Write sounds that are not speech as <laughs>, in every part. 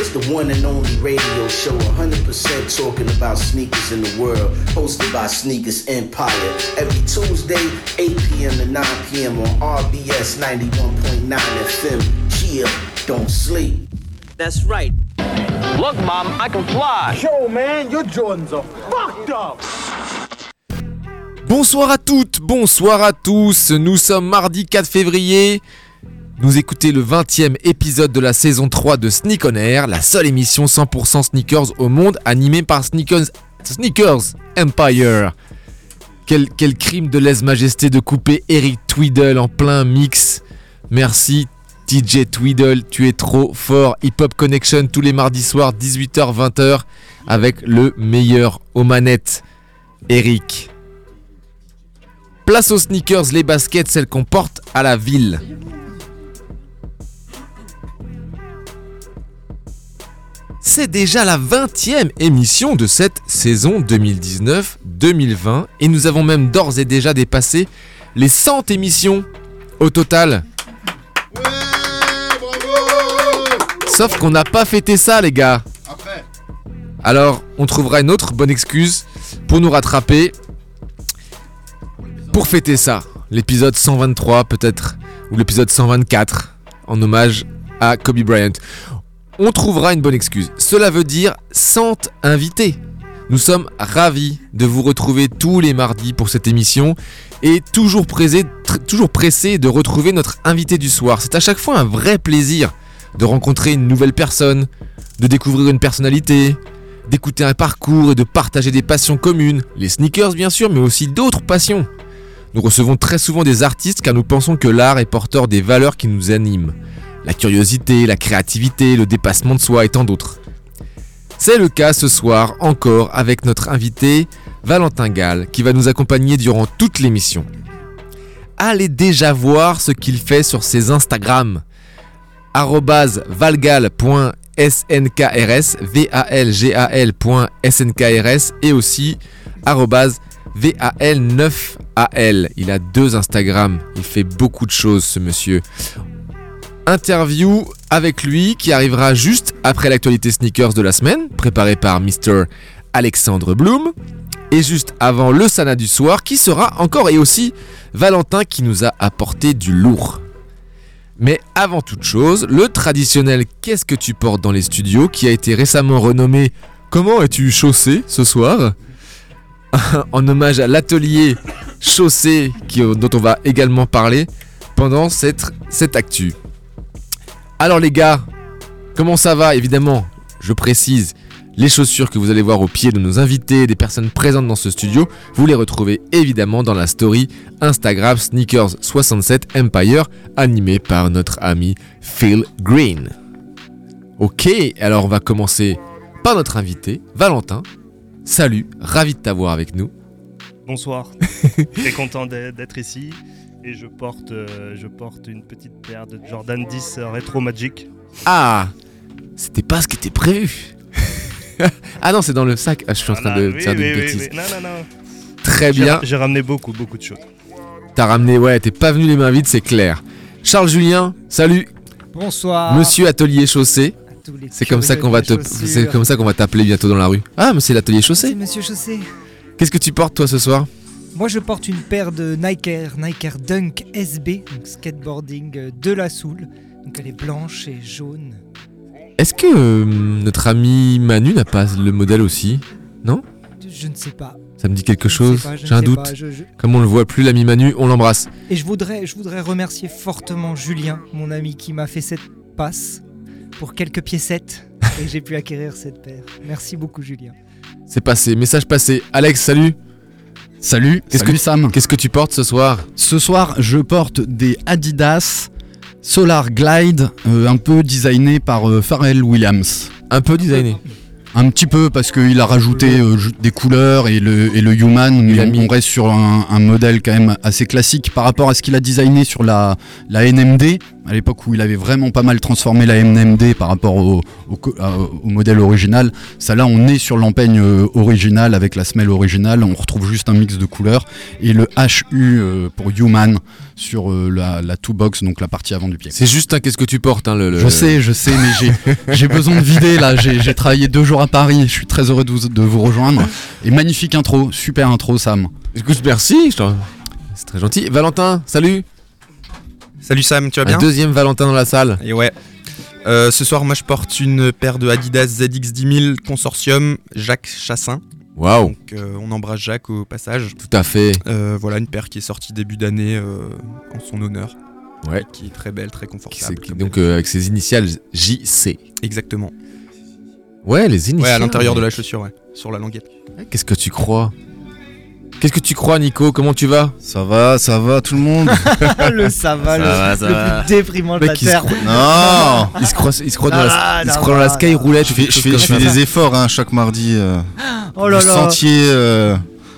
It's the one and only radio show 100% talking about sneakers in the world, hosted by Sneakers Empire. Every Tuesday, 8 p.m. to 9 p.m. on RBS 91.9 FM. Chill, don't sleep. That's right. Look, Mom, I can fly. Yo, man, your Jordans are fucked up. Bonsoir à toutes, bonsoir à tous, nous sommes mardi 4 février. Nous écoutez le 20e épisode de la saison 3 de Sneak on Air, la seule émission 100% sneakers au monde animée par Sneakers, Empire. Quel, crime de lèse-majesté de couper Eric Tweedle en plein mix. Merci TJ Tweedle, tu es trop fort. Hip Hop Connection tous les mardis soirs 18h-20h avec le meilleur aux manettes, Eric. Place aux sneakers, les baskets, celles qu'on porte à la ville. C'est déjà la 20e émission de cette saison 2019-2020 et nous avons même d'ores et déjà dépassé les 100 émissions au total. Sauf qu'on n'a pas fêté ça les gars. Alors on trouvera une autre bonne excuse pour nous rattraper pour fêter ça, l'épisode 123 peut-être, ou l'épisode 124, en hommage à Kobe Bryant. On trouvera une bonne excuse. Cela veut dire 100 invités. Nous sommes ravis de vous retrouver tous les mardis pour cette émission et toujours pressés, toujours pressés de retrouver notre invité du soir. C'est à chaque fois un vrai plaisir de rencontrer une nouvelle personne, de découvrir une personnalité, d'écouter un parcours et de partager des passions communes, les sneakers bien sûr, mais aussi d'autres passions. Nous recevons très souvent des artistes car nous pensons que l'art est porteur des valeurs qui nous animent. La curiosité, la créativité, le dépassement de soi et tant d'autres. C'est le cas ce soir encore avec notre invité Valentin Gall qui va nous accompagner durant toute l'émission. Allez déjà voir ce qu'il fait sur ses Instagram. valgal.snkrs, V-A-L-G-A-L.snkrs et aussi arobase VAL9AL. Il a deux Instagram. Il fait beaucoup de choses, ce monsieur. Interview avec lui qui arrivera juste après l'actualité sneakers de la semaine, préparée par Mr. Alexandre Bloom. Et juste avant le Sana du soir, qui sera encore et aussi Valentin qui nous a apporté du lourd. Mais avant toute chose, le traditionnel Qu'est-ce que tu portes dans les studios, qui a été récemment renommé Comment es-tu chaussé ce soir? <laughs> En hommage à l'atelier chaussée qui- dont on va également parler pendant cette, cette actu. Alors les gars, comment ça va? Évidemment, je précise, les chaussures que vous allez voir au pied de nos invités, des personnes présentes dans ce studio, vous les retrouvez évidemment dans la story Instagram Sneakers67 Empire animée par notre ami Phil Green. Ok, alors on va commencer par notre invité, Valentin. Salut, ravi de t'avoir avec nous. Bonsoir. <laughs> Très content d'être d'être ici. Et je porte, euh, je porte une petite paire de Jordan 10 Retro Magic. Ah C'était pas ce qui était prévu <laughs> Ah non, c'est dans le sac. Ah, je suis en train de oui, faire des oui, bêtises. oui. Non, non, non. Très bien. J'ai ramené beaucoup, beaucoup de choses. T'as ramené, ouais, t'es pas venu les mains vides, c'est clair. Charles Julien, salut. Bonsoir. Monsieur Atelier Chaussé. à tous les C'est comme ça qu'on va te, c'est comme ça qu'on va t'appeler bientôt dans la rue. Ah, mais c'est l'Atelier. Monsieur Chaussé. Qu'est-ce que tu portes toi ce soir? Moi, je porte une paire de Nike Air, Nike Air Dunk SB, donc skateboarding euh, de la Soule. Donc elle est blanche et jaune. Est-ce que euh, notre ami Manu n'a pas le modèle aussi? Je ne sais pas. Ça me dit quelque Je chose J'ai un doute. pas, je- je- Comme on le voit plus, l'ami Manu, on l'embrasse. Et je voudrais, je voudrais remercier fortement Julien, mon ami, qui m'a fait cette passe pour quelques piécettes. <laughs> et j'ai pu acquérir cette paire. Merci beaucoup, Julien. C'est passé, message passé. Alex, salut. Salut, Qu'est-ce salut que- Sam. Qu'est-ce que tu portes ce soir Ce soir, je porte des Adidas Solar Glide, euh, un peu designé par euh, Pharrell Williams. Un peu designé. Un petit peu parce qu'il a rajouté euh, des couleurs et le, et le human, mais on, reste sur un, un modèle quand même assez classique par rapport à ce qu'il a designé sur la, la NMD, à l'époque où il avait vraiment pas mal transformé la NMD par rapport au, modèle original. Ça là, on est sur l'empeigne euh, originale avec la semelle originale, on retrouve juste un mix de couleurs et le HU euh, pour human sur euh, la, la two box, donc la partie avant du pied. C'est juste, hein, qu'est-ce que tu portes hein, le, le- Je sais, je sais, mais j'ai- <laughs> besoin de vider là. J'ai travaillé deux jours à Paris. Je suis très heureux de vous, de vous rejoindre. Et magnifique intro, super intro, Sam. Écoute, merci. C'est très gentil. Valentin, salut. Salut Sam, tu vas Un bien deuxième Valentin dans la salle. Et ouais. Euh, ce soir, moi je porte une paire de Adidas ZX10000 Consortium Jacques Chassin. Waouh, Donc euh, on embrasse Jacques au passage. tout à fait. Euh, voilà une paire qui est sortie début d'année en son honneur. Ouais. Qui est très belle, très confortable. donc avec ses initiales JC. Exactement. Ouais, les initiales. Ouais, à l'intérieur de la chaussure, ouais. Sur la languette. Qu'est-ce que tu crois? Qu'est-ce que tu crois, Nico Comment tu vas Ça va, ça va tout le monde <laughs> le ça va, le, va, ça le va. plus déprimant de la se terre. croit- Non Il se croit, il se croit dans la, il se non, croit dans la non, sky roulette. Je fais, je fais, je fais des efforts hein, chaque mardi. euh, Oh là là, sentiez euh,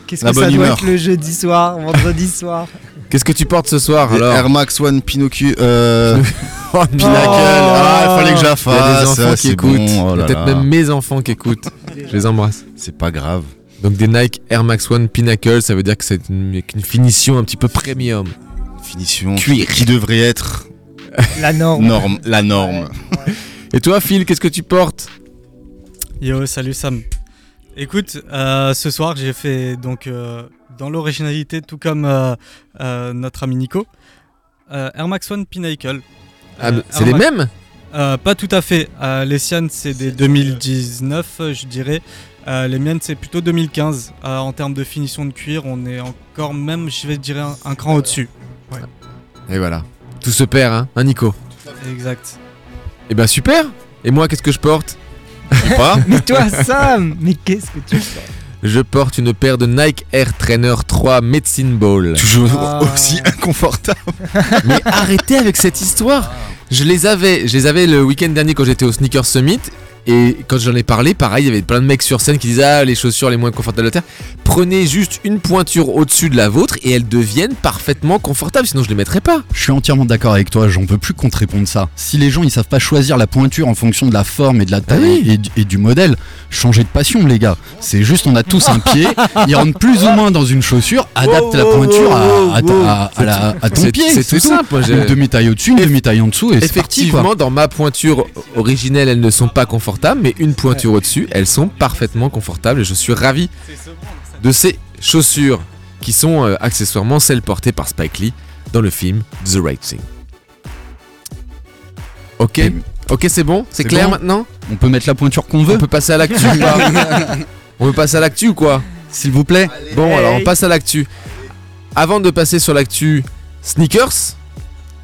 qu'est-ce la que ça bonne doit humeur. être le jeudi soir, vendredi soir. Qu'est-ce que tu portes ce soir des alors Air Max One Pinocchio. Euh, <laughs> Oh, Pinacle. Ah, il fallait que la Il y a des enfants qui écoutent. bon, oh peut-être même mes enfants qui écoutent. Je les embrasse. C'est pas grave. Donc des Nike Air Max One Pinnacle, ça veut dire que c'est une, finition un petit peu premium. Finition Cuir. qui devrait être La norme. norme, la norme. Et toi, Phil, qu'est-ce que tu portes? Yo, salut Sam. Écoute, euh, ce soir j'ai fait donc euh, dans l'originalité, tout comme euh, euh, notre ami Nico, euh, Air Max One Pinnacle. Ah, C'est les Max- mêmes? Euh, Pas tout à fait. Euh, les siennes c'est des 2019, euh, je dirais. Euh, les miennes c'est plutôt 2015. Euh, en termes de finition de cuir, on est encore même, je vais dire, un, un cran au-dessus. Et voilà. Tout se perd, hein, hein Nico Exact. Et ben super Et moi, qu'est-ce que je porte? Pas <laughs> Mais toi, Sam, mais qu'est-ce que tu fais Je porte une paire de Nike Air Trainer 3 Medicine Ball. Toujours Ah. aussi inconfortable. <laughs> Mais arrêtez avec cette histoire Je les avais, je les avais le week-end dernier quand j'étais au Sneaker Summit. Et quand j'en ai parlé, pareil, il y avait plein de mecs sur scène qui disaient Ah, les chaussures les moins confortables de la terre. Prenez juste une pointure au-dessus de la vôtre et elles deviennent parfaitement confortables, sinon je les mettrais pas. Je suis entièrement d'accord avec toi, j'en peux plus qu'on te réponde ça. Si les gens ils savent pas choisir la pointure en fonction de la forme et de la taille oui. et, du- et du modèle, changez de passion les gars. C'est juste on a tous un pied, ils rentrent plus ou moins dans une chaussure, adapte la pointure à, à ta- à la- à ton C'est- pied. c'est tout simple, moi, j'ai- Une demi-taille au-dessus, une demi-taille en dessous et parti. Effectivement, dans ma pointure originelle, elles ne sont pas confortables, mais une pointure au-dessus, elles sont parfaitement confortables et je suis ravi de ces chaussures qui sont euh, accessoirement celles portées par Spike Lee dans le film The Right Thing. Ok, ok, c'est bon, c'est clair bon maintenant? On peut mettre la pointure qu'on On veut, peut passer à l'actu ou pas? <laughs> On peut passer à l'actu ou quoi? S'il vous plaît. Bon, alors on passe à l'actu. Avant de passer sur l'actu sneakers,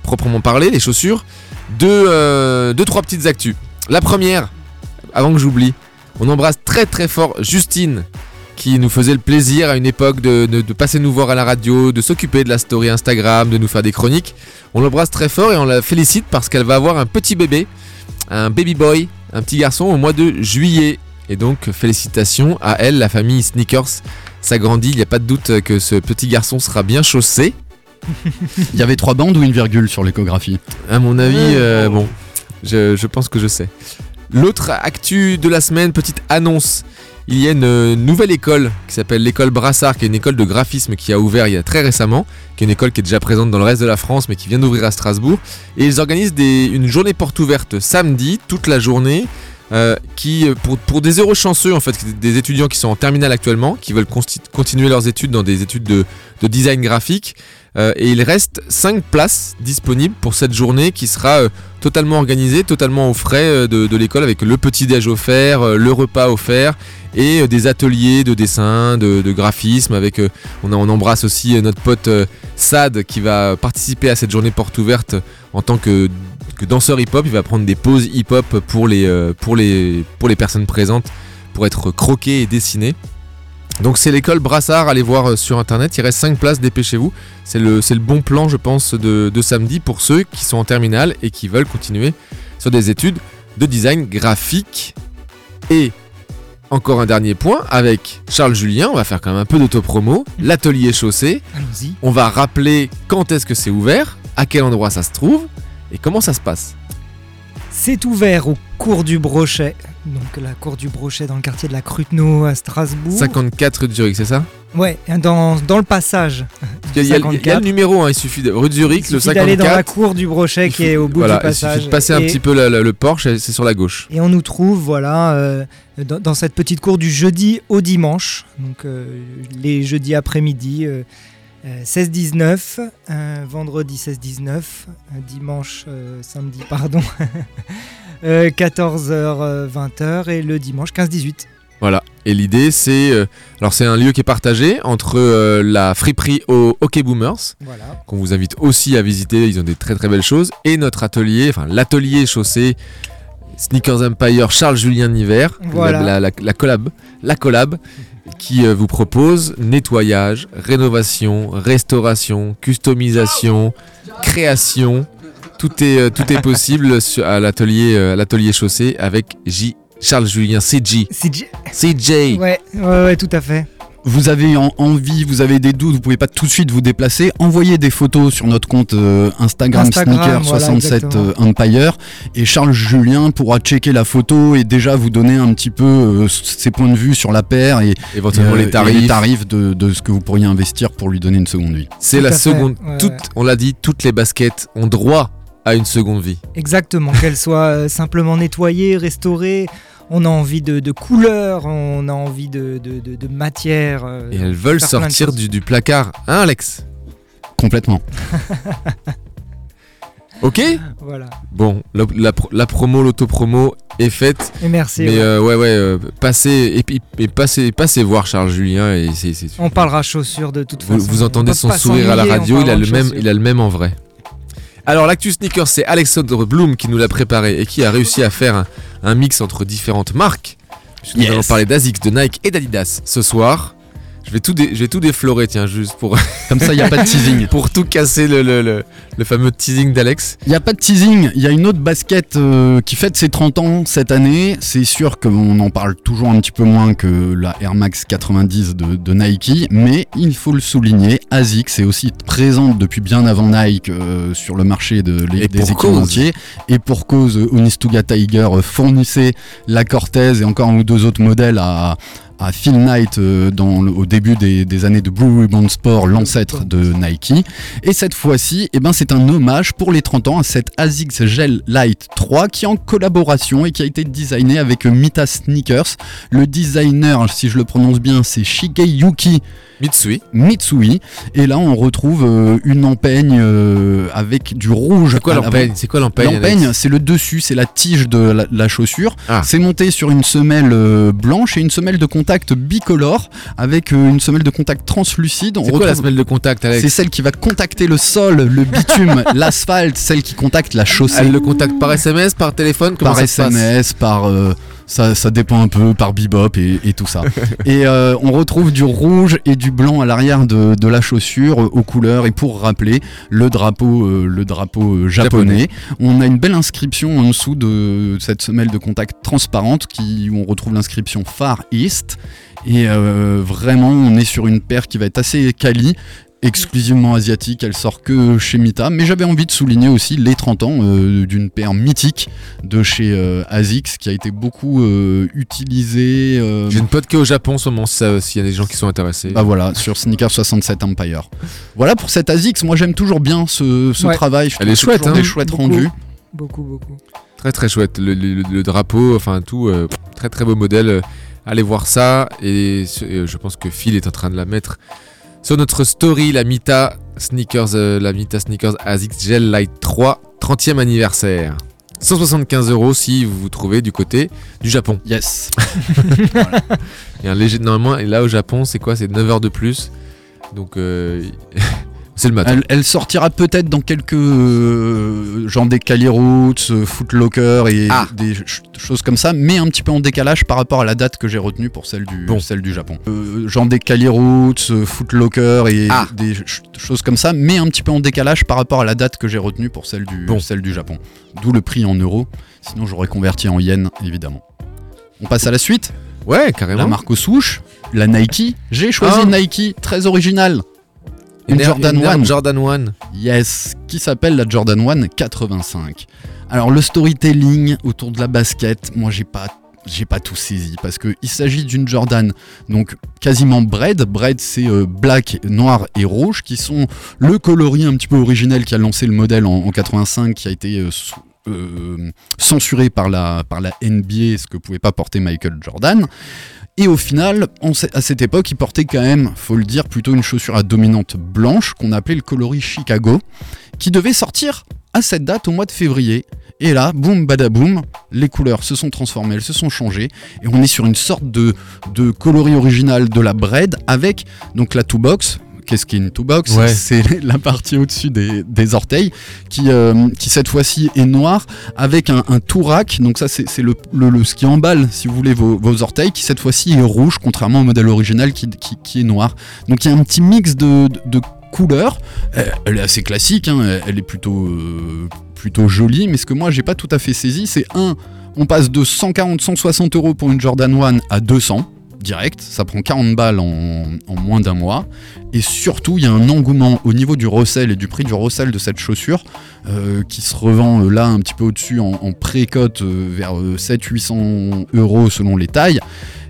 proprement parler, les chaussures, deux, euh, deux trois petites actus. La première, avant que j'oublie, on embrasse très très fort Justine qui nous faisait le plaisir à une époque de, de- de passer nous voir à la radio, de s'occuper de la story Instagram, de nous faire des chroniques. On l'embrasse très fort et on la félicite parce qu'elle va avoir un petit bébé, un baby boy, un petit garçon au mois de juillet. Et donc félicitations à elle, la famille Sneakers s'agrandit, il n'y a pas de doute que ce petit garçon sera bien chaussé. <laughs> Il y avait trois bandes ou une virgule sur l'échographie? À mon avis, euh, bon, je, je pense que je sais. L'autre actu de la semaine, petite annonce. Il y a une euh, nouvelle école qui s'appelle l'école Brassard, qui est une école de graphisme qui a ouvert il y a très récemment, qui est une école qui est déjà présente dans le reste de la France, mais qui vient d'ouvrir à Strasbourg. Et ils organisent une journée porte ouverte samedi, toute la journée, euh, qui, euh, pour, des heureux chanceux, en fait, des étudiants qui sont en terminale actuellement, qui veulent continuer leurs études dans des études de, de design graphique. Euh, et il reste 5 places disponibles pour cette journée qui sera euh, totalement organisée, totalement aux frais euh, de, l'école avec le petit déj offert, le repas offert et des ateliers de dessin, de, graphisme. Avec, on, embrasse aussi notre pote Sad qui va participer à cette journée porte ouverte en tant que, danseur hip-hop. Il va prendre des pauses hip-hop pour les, pour, les, pour les personnes présentes pour être croquées et dessinées. Donc c'est l'école Brassard, allez voir euh, sur internet, il reste 5 places, dépêchez-vous. C'est le, bon plan je pense de, de samedi pour ceux qui sont en terminale et qui veulent continuer sur des études de design graphique. Et encore un dernier point avec Charles Julien. On va faire quand même un peu d'autopromo. L'atelier chaussée. Allons-y. On va rappeler quand est-ce que c'est ouvert, à quel endroit ça se trouve et comment ça se passe. C'est ouvert au cours du Brochet. Donc la cour du Brochet dans le quartier de la Cruteno à Strasbourg. 54 rue de Zurich, c'est ça? Ouais, dans, dans le passage. il y, a, il y le numéro, hein, il suffit de rue de Zurich, Il le suffit d'aller dans la 54. cour du Brochet qui est au bout Voilà, du passage. il suffit de passer un Et- petit peu le, Porsche, c'est sur la gauche. Et on nous trouve voilà euh, dans, dans cette petite cour du jeudi au dimanche, donc euh, les jeudis après-midi euh, euh, 16-19, euh, vendredi 16-19, euh, dimanche samedi pardon <laughs> euh, 14h-20h et le dimanche 15-18. Voilà. Et l'idée, c'est. euh, alors, c'est un lieu qui est partagé entre euh, la friperie au Hockey Boomers, Voilà. qu'on vous invite aussi à visiter. Ils ont des très très belles choses. Et notre atelier, enfin, l'atelier chaussée Sneakers Empire Charles Julien Niver, Voilà. la, la- la collab, la collab, qui euh, vous propose nettoyage, rénovation, restauration, customisation, création. Tout est, euh, tout est possible à l'atelier euh, l'atelier chaussée avec J. Charles Julien CJ. CJ. CJ. Ouais, ouais, ouais, tout à fait. Vous avez en- envie, vous avez des doutes, vous pouvez pas tout de suite vous déplacer. Envoyez des photos sur notre compte euh, Instagram, Instagram, voilà, Sneaker67 exactement. euh, Empire et Charles Julien pourra checker la photo et déjà vous donner un petit peu euh, ses points de vue sur la paire et Éventuellement les tarifs. et les tarifs de, de ce que vous pourriez investir pour lui donner une seconde vie. C'est Tout la fait, seconde. ouais, toute- ouais. On l'a dit, toutes les baskets ont droit à une seconde vie. Exactement, qu'elle <laughs> soit euh, simplement nettoyée, restaurée. On a envie de, de couleurs, on a envie de, de, de- de matière. euh, Et elles veulent sortir du, du placard. Hein, Alex? Complètement. <laughs> Ok Voilà. Bon, la, la pro- la promo, l'autopromo est faite. Et merci. Mais ouais. euh, ouais, ouais, euh, passez, et, puis- et passez, passez voir Charles Julien. Et On parlera chaussures de toute vous, façon. vous entendez On peut son sourire à la radio, il a, le même, il a le même en vrai. Alors, l'actu sneaker, c'est Alexandre Bloom qui nous l'a préparé et qui a réussi à faire un, un mix entre différentes marques. Puisque Nous allons parler d'Asics, de Nike et d'Adidas ce soir. Je vais tout, dé- je vais tout déflorer, tiens, juste pour, Comme ça, il n'y a pas de teasing. <laughs> pour tout casser le, le- le- le fameux teasing d'Alex. Il n'y a pas de teasing, il y a une autre basket euh, qui fête ses 30 ans cette année. C'est sûr qu'on en parle toujours un petit peu moins que la Air Max 90 de, de Nike, mais il faut le souligner, ASICS est aussi présente depuis bien avant Nike euh, sur le marché de, les- des pour équipementiers. Et pour cause, Onistuga Tiger fournissait la Cortez et encore un ou deux autres modèles à à Phil Knight euh, dans le- au début des, des années de Blue Ribbon Sport, l'ancêtre de Nike. Et cette fois-ci, eh ben, c'est un hommage pour les 30 ans à cette ASICS Gel Light 3 qui est en collaboration et qui a été designé avec Mita Sneakers. Le designer, si je le prononce bien, c'est Shigeyuki Mitsui. Mitsui. Et là, on retrouve euh, une empeigne euh, avec du rouge. C'est quoi l'avant. l'empeigne C'est quoi l'empeigne L'empeigne, c'est le dessus, c'est la tige de la, la chaussure. Ah. C'est monté sur une semelle euh, blanche et une semelle de contact bicolore avec une semelle de contact translucide. C'est quoi la semelle de contact, Alex C'est celle qui va contacter le sol, le bitume, <laughs> l'asphalte, celle qui contacte la chaussée. Elle le contacte par SMS, par téléphone Comment par ça SMS, par euh, ça, ça dépend un peu, par bebop et, et tout ça. <laughs> et euh, on retrouve du rouge et du blanc à l'arrière de, de la chaussure euh, aux couleurs et pour rappeler le drapeau, euh, le drapeau japonais. On a une belle inscription en dessous de cette semelle de contact transparente qui où on retrouve l'inscription Far East. Et vraiment, on est sur une paire qui va être assez quali exclusivement asiatique, elle sort que chez Mita, mais j'avais envie de souligner aussi les 30 ans euh, d'une paire mythique de chez euh, ASICS qui a été beaucoup euh, utilisée. euh, J'ai une pote qui est au Japon en ce moment, ça, s'il y a des gens qui sont intéressés. bah voilà, sur Sneaker 67 Empire. Voilà pour cette ASICS, moi j'aime toujours bien ce, ce Ouais. travail, je Elle est chouette, hein. des chouettes Beaucoup. rendus. Beaucoup, beaucoup. Très très chouette. Le, le- le drapeau, enfin tout, euh, très très beau modèle. Allez voir ça. Et je pense que Phil est en train de la mettre sur notre story, la Mita Sneakers, euh, la Mita Sneakers ASICS Gel Light 3, 30e anniversaire. 175 euros si vous vous trouvez du côté du Japon. Yes. <laughs> Il y a un léger, normalement, et là au Japon, c'est quoi? C'est 9 heures de plus. Donc, euh, c'est le matin. Elle, elle sortira peut-être dans quelques euh, genre des Cali Roots, euh, Footlocker et Ah. des ch- choses comme ça, mais un petit peu en décalage par rapport à la date que j'ai retenue pour celle du, Bon. celle du Japon. Euh, genre des Cali Roots, euh, Footlocker et Ah. des ch- choses comme ça, mais un petit peu en décalage par rapport à la date que j'ai retenue pour celle du, Bon. celle du Japon. D'où le prix en euros. Sinon j'aurais converti en yens évidemment. On passe à la suite Ouais, carrément. La marque aux souches, la Nike. J'ai choisi Ah. une Nike très originale. Une, Jordan une 1. Jordan 1. Yes, qui s'appelle la Jordan 1 85. Alors le storytelling autour de la basket, moi j'ai pas j'ai pas tout saisi parce que il s'agit d'une Jordan donc quasiment bread. Bread c'est euh, black, noir et rouge qui sont le coloris un petit peu originel qui a lancé le modèle en, en 85 qui a été euh, sous- euh, censuré par la, par la NBA, ce que pouvait pas porter Michael Jordan. Et au final, à cette époque, il portait quand même, faut le dire, plutôt une chaussure à dominante blanche qu'on appelait le coloris Chicago, qui devait sortir à cette date au mois de février. Et là, boum, badaboum, les couleurs se sont transformées, elles se sont changées, et on est sur une sorte de, de coloris original de la bread avec donc la two box. Qu'est-ce qu'une two box Ouais. C'est <laughs> la partie au-dessus des, des orteils qui, euh, qui cette fois-ci est noire avec un, un tout rack. Donc ça c'est le, le- le- ce qui emballe si vous voulez vos, vos orteils qui cette fois-ci est rouge contrairement au modèle original qui, qui, qui est noir. Donc il y a un petit mix de, de. Euh, elle est assez classique, hein, elle- elle est plutôt, euh, plutôt jolie. Mais ce que moi j'ai pas tout à fait saisi c'est un, on passe de 140-160 euros pour une Jordan 1 à 200 direct, ça prend 40 balles en, en moins d'un mois. Et surtout, il y a un engouement au niveau du recel et du prix du recel de cette chaussure euh, qui se revend euh, là un petit peu au-dessus en, en pré-cote euh, vers 700-800 euros selon les tailles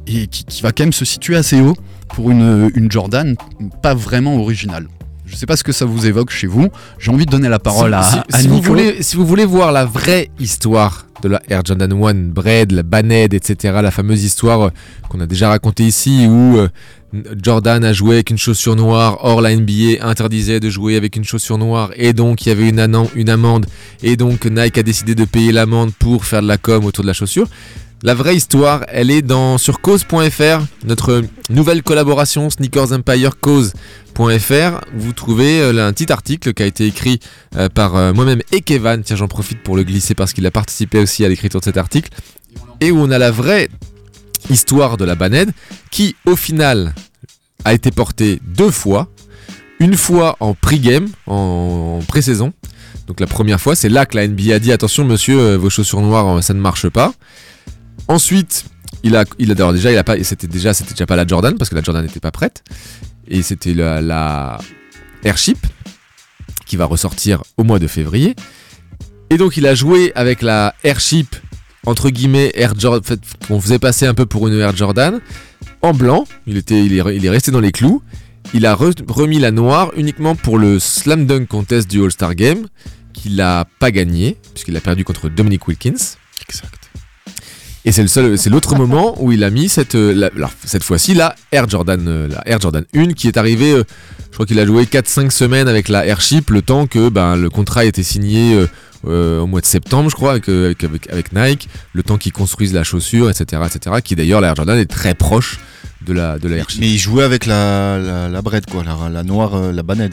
et qui, qui va quand même se situer assez haut pour une, une Jordan pas vraiment originale. Je sais pas ce que ça vous évoque chez vous. J'ai envie de donner la parole si, à, si- à si vous Nico. voulez, si vous voulez voir la vraie histoire de la Air Jordan 1, Bread, la Baned, etc., la fameuse histoire euh, qu'on a déjà racontée ici où euh, Jordan a joué avec une chaussure noire, or la NBA interdisait de jouer avec une chaussure noire, et donc il y avait une, amende, et donc Nike a décidé de payer l'amende pour faire de la com autour de la chaussure. La vraie histoire, elle est dans sur cause.fr, notre nouvelle collaboration Sneakers Empire cause.fr. Vous trouvez euh, un petit article qui a été écrit euh, par euh, moi-même et Kevin. Tiens, j'en profite pour le glisser parce qu'il a participé aussi à l'écriture de cet article. Et où on a la vraie histoire de la Baned qui, au final, a été portée deux fois. Une fois en pre-game, en, pré-saison. Donc la première fois, c'est là que la NBA a dit attention monsieur, vos chaussures noires, ça ne marche pas. Ensuite, il a, déjà, il c'était déjà, c'était pas la Jordan parce que la Jordan n'était pas prête. Et c'était la, Airship qui va ressortir au mois de février. Et donc il a joué avec la Airship entre guillemets Air Jordan, qu'on faisait passer un peu pour une Air Jordan en blanc. Il était, il est, resté dans les clous. Il a re- remis la noire uniquement pour le Slam Dunk Contest du All-Star Game qu'il n'a pas gagné puisqu'il a perdu contre Dominic Wilkins. Exact. Et c'est le seul, c'est l'autre <laughs> moment où il a mis cette, euh, la- alors, cette fois-ci la Air Jordan, euh, la Air Jordan 1 qui est arrivée. euh, je crois qu'il a joué 4-5 semaines avec la Airship, le temps que ben, le contrat ait été signé euh, au mois de septembre, je crois, avec, avec, avec- avec Nike, le temps qu'ils construisent la chaussure, etc., etc. Qui d'ailleurs la Air Jordan est très proche de la, de la Airship. Mais il jouait avec la, la, la bread, quoi, la, la noire, la banette.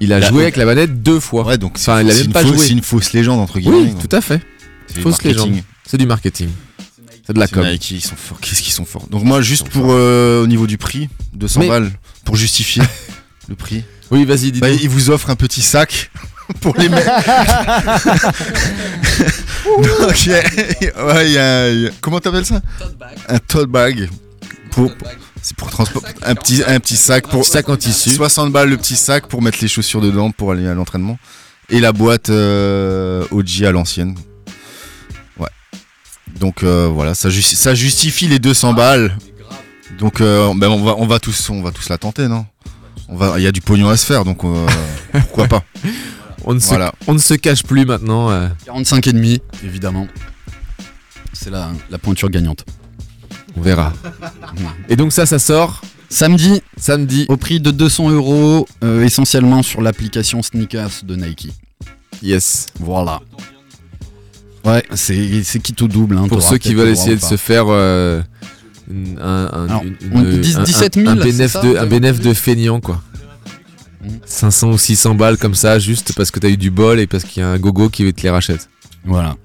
Il a La- joué avec la manette deux fois. Ouais, donc c'est Enfin, il a c'est même une pas fausse- joué. c'est une fausse légende, entre guillemets. Oui, tout à fait. Fausse légende. C'est du marketing. C'est de la com. Nike, ils sont forts. Qu'est-ce qu'ils sont forts. Donc moi, juste pour euh, au niveau du prix, 200 Mais- balles, pour justifier <laughs> le prix. Oui, vas-y, dis Bah, ils vous offrent un petit sac <laughs> pour les mecs. <laughs> Donc, il y a- ouais, il y a, il y a- comment t'appelles ça? Un tote bag. Pour, c'est pour transporter un petit, un petit sac pour Sac en tissu. 60 balles le petit sac pour mettre les chaussures dedans pour aller à l'entraînement et la boîte euh, OG à l'ancienne. Donc euh, voilà, ça, justi- ça justifie les 200 balles. Donc euh, ben, on va on va tous on va tous la tenter non? On va il y a du pognon à se faire donc euh, <laughs> pourquoi pas? On ne, se, Voilà. on ne se cache plus maintenant. euh, 45 et demi, évidemment. C'est la, la pointure gagnante. on verra. <laughs> Et donc ça, ça sort Samedi, samedi. au prix de 200 euros, euh, essentiellement sur l'application Sneakers de Nike. Yes. Voilà. Ouais, c'est quitte au double. hein, Pour ceux qui veulent essayer de se faire euh, une- un, un, Alors, une- on une- dit un- 17 000, un, c'est bénéf ça, de, t'as un bénéf de feignant quoi. Mhm. 500 ou 600 balles comme ça, juste parce que t'as eu du bol et parce qu'il y a un gogo qui te les rachète. Voilà.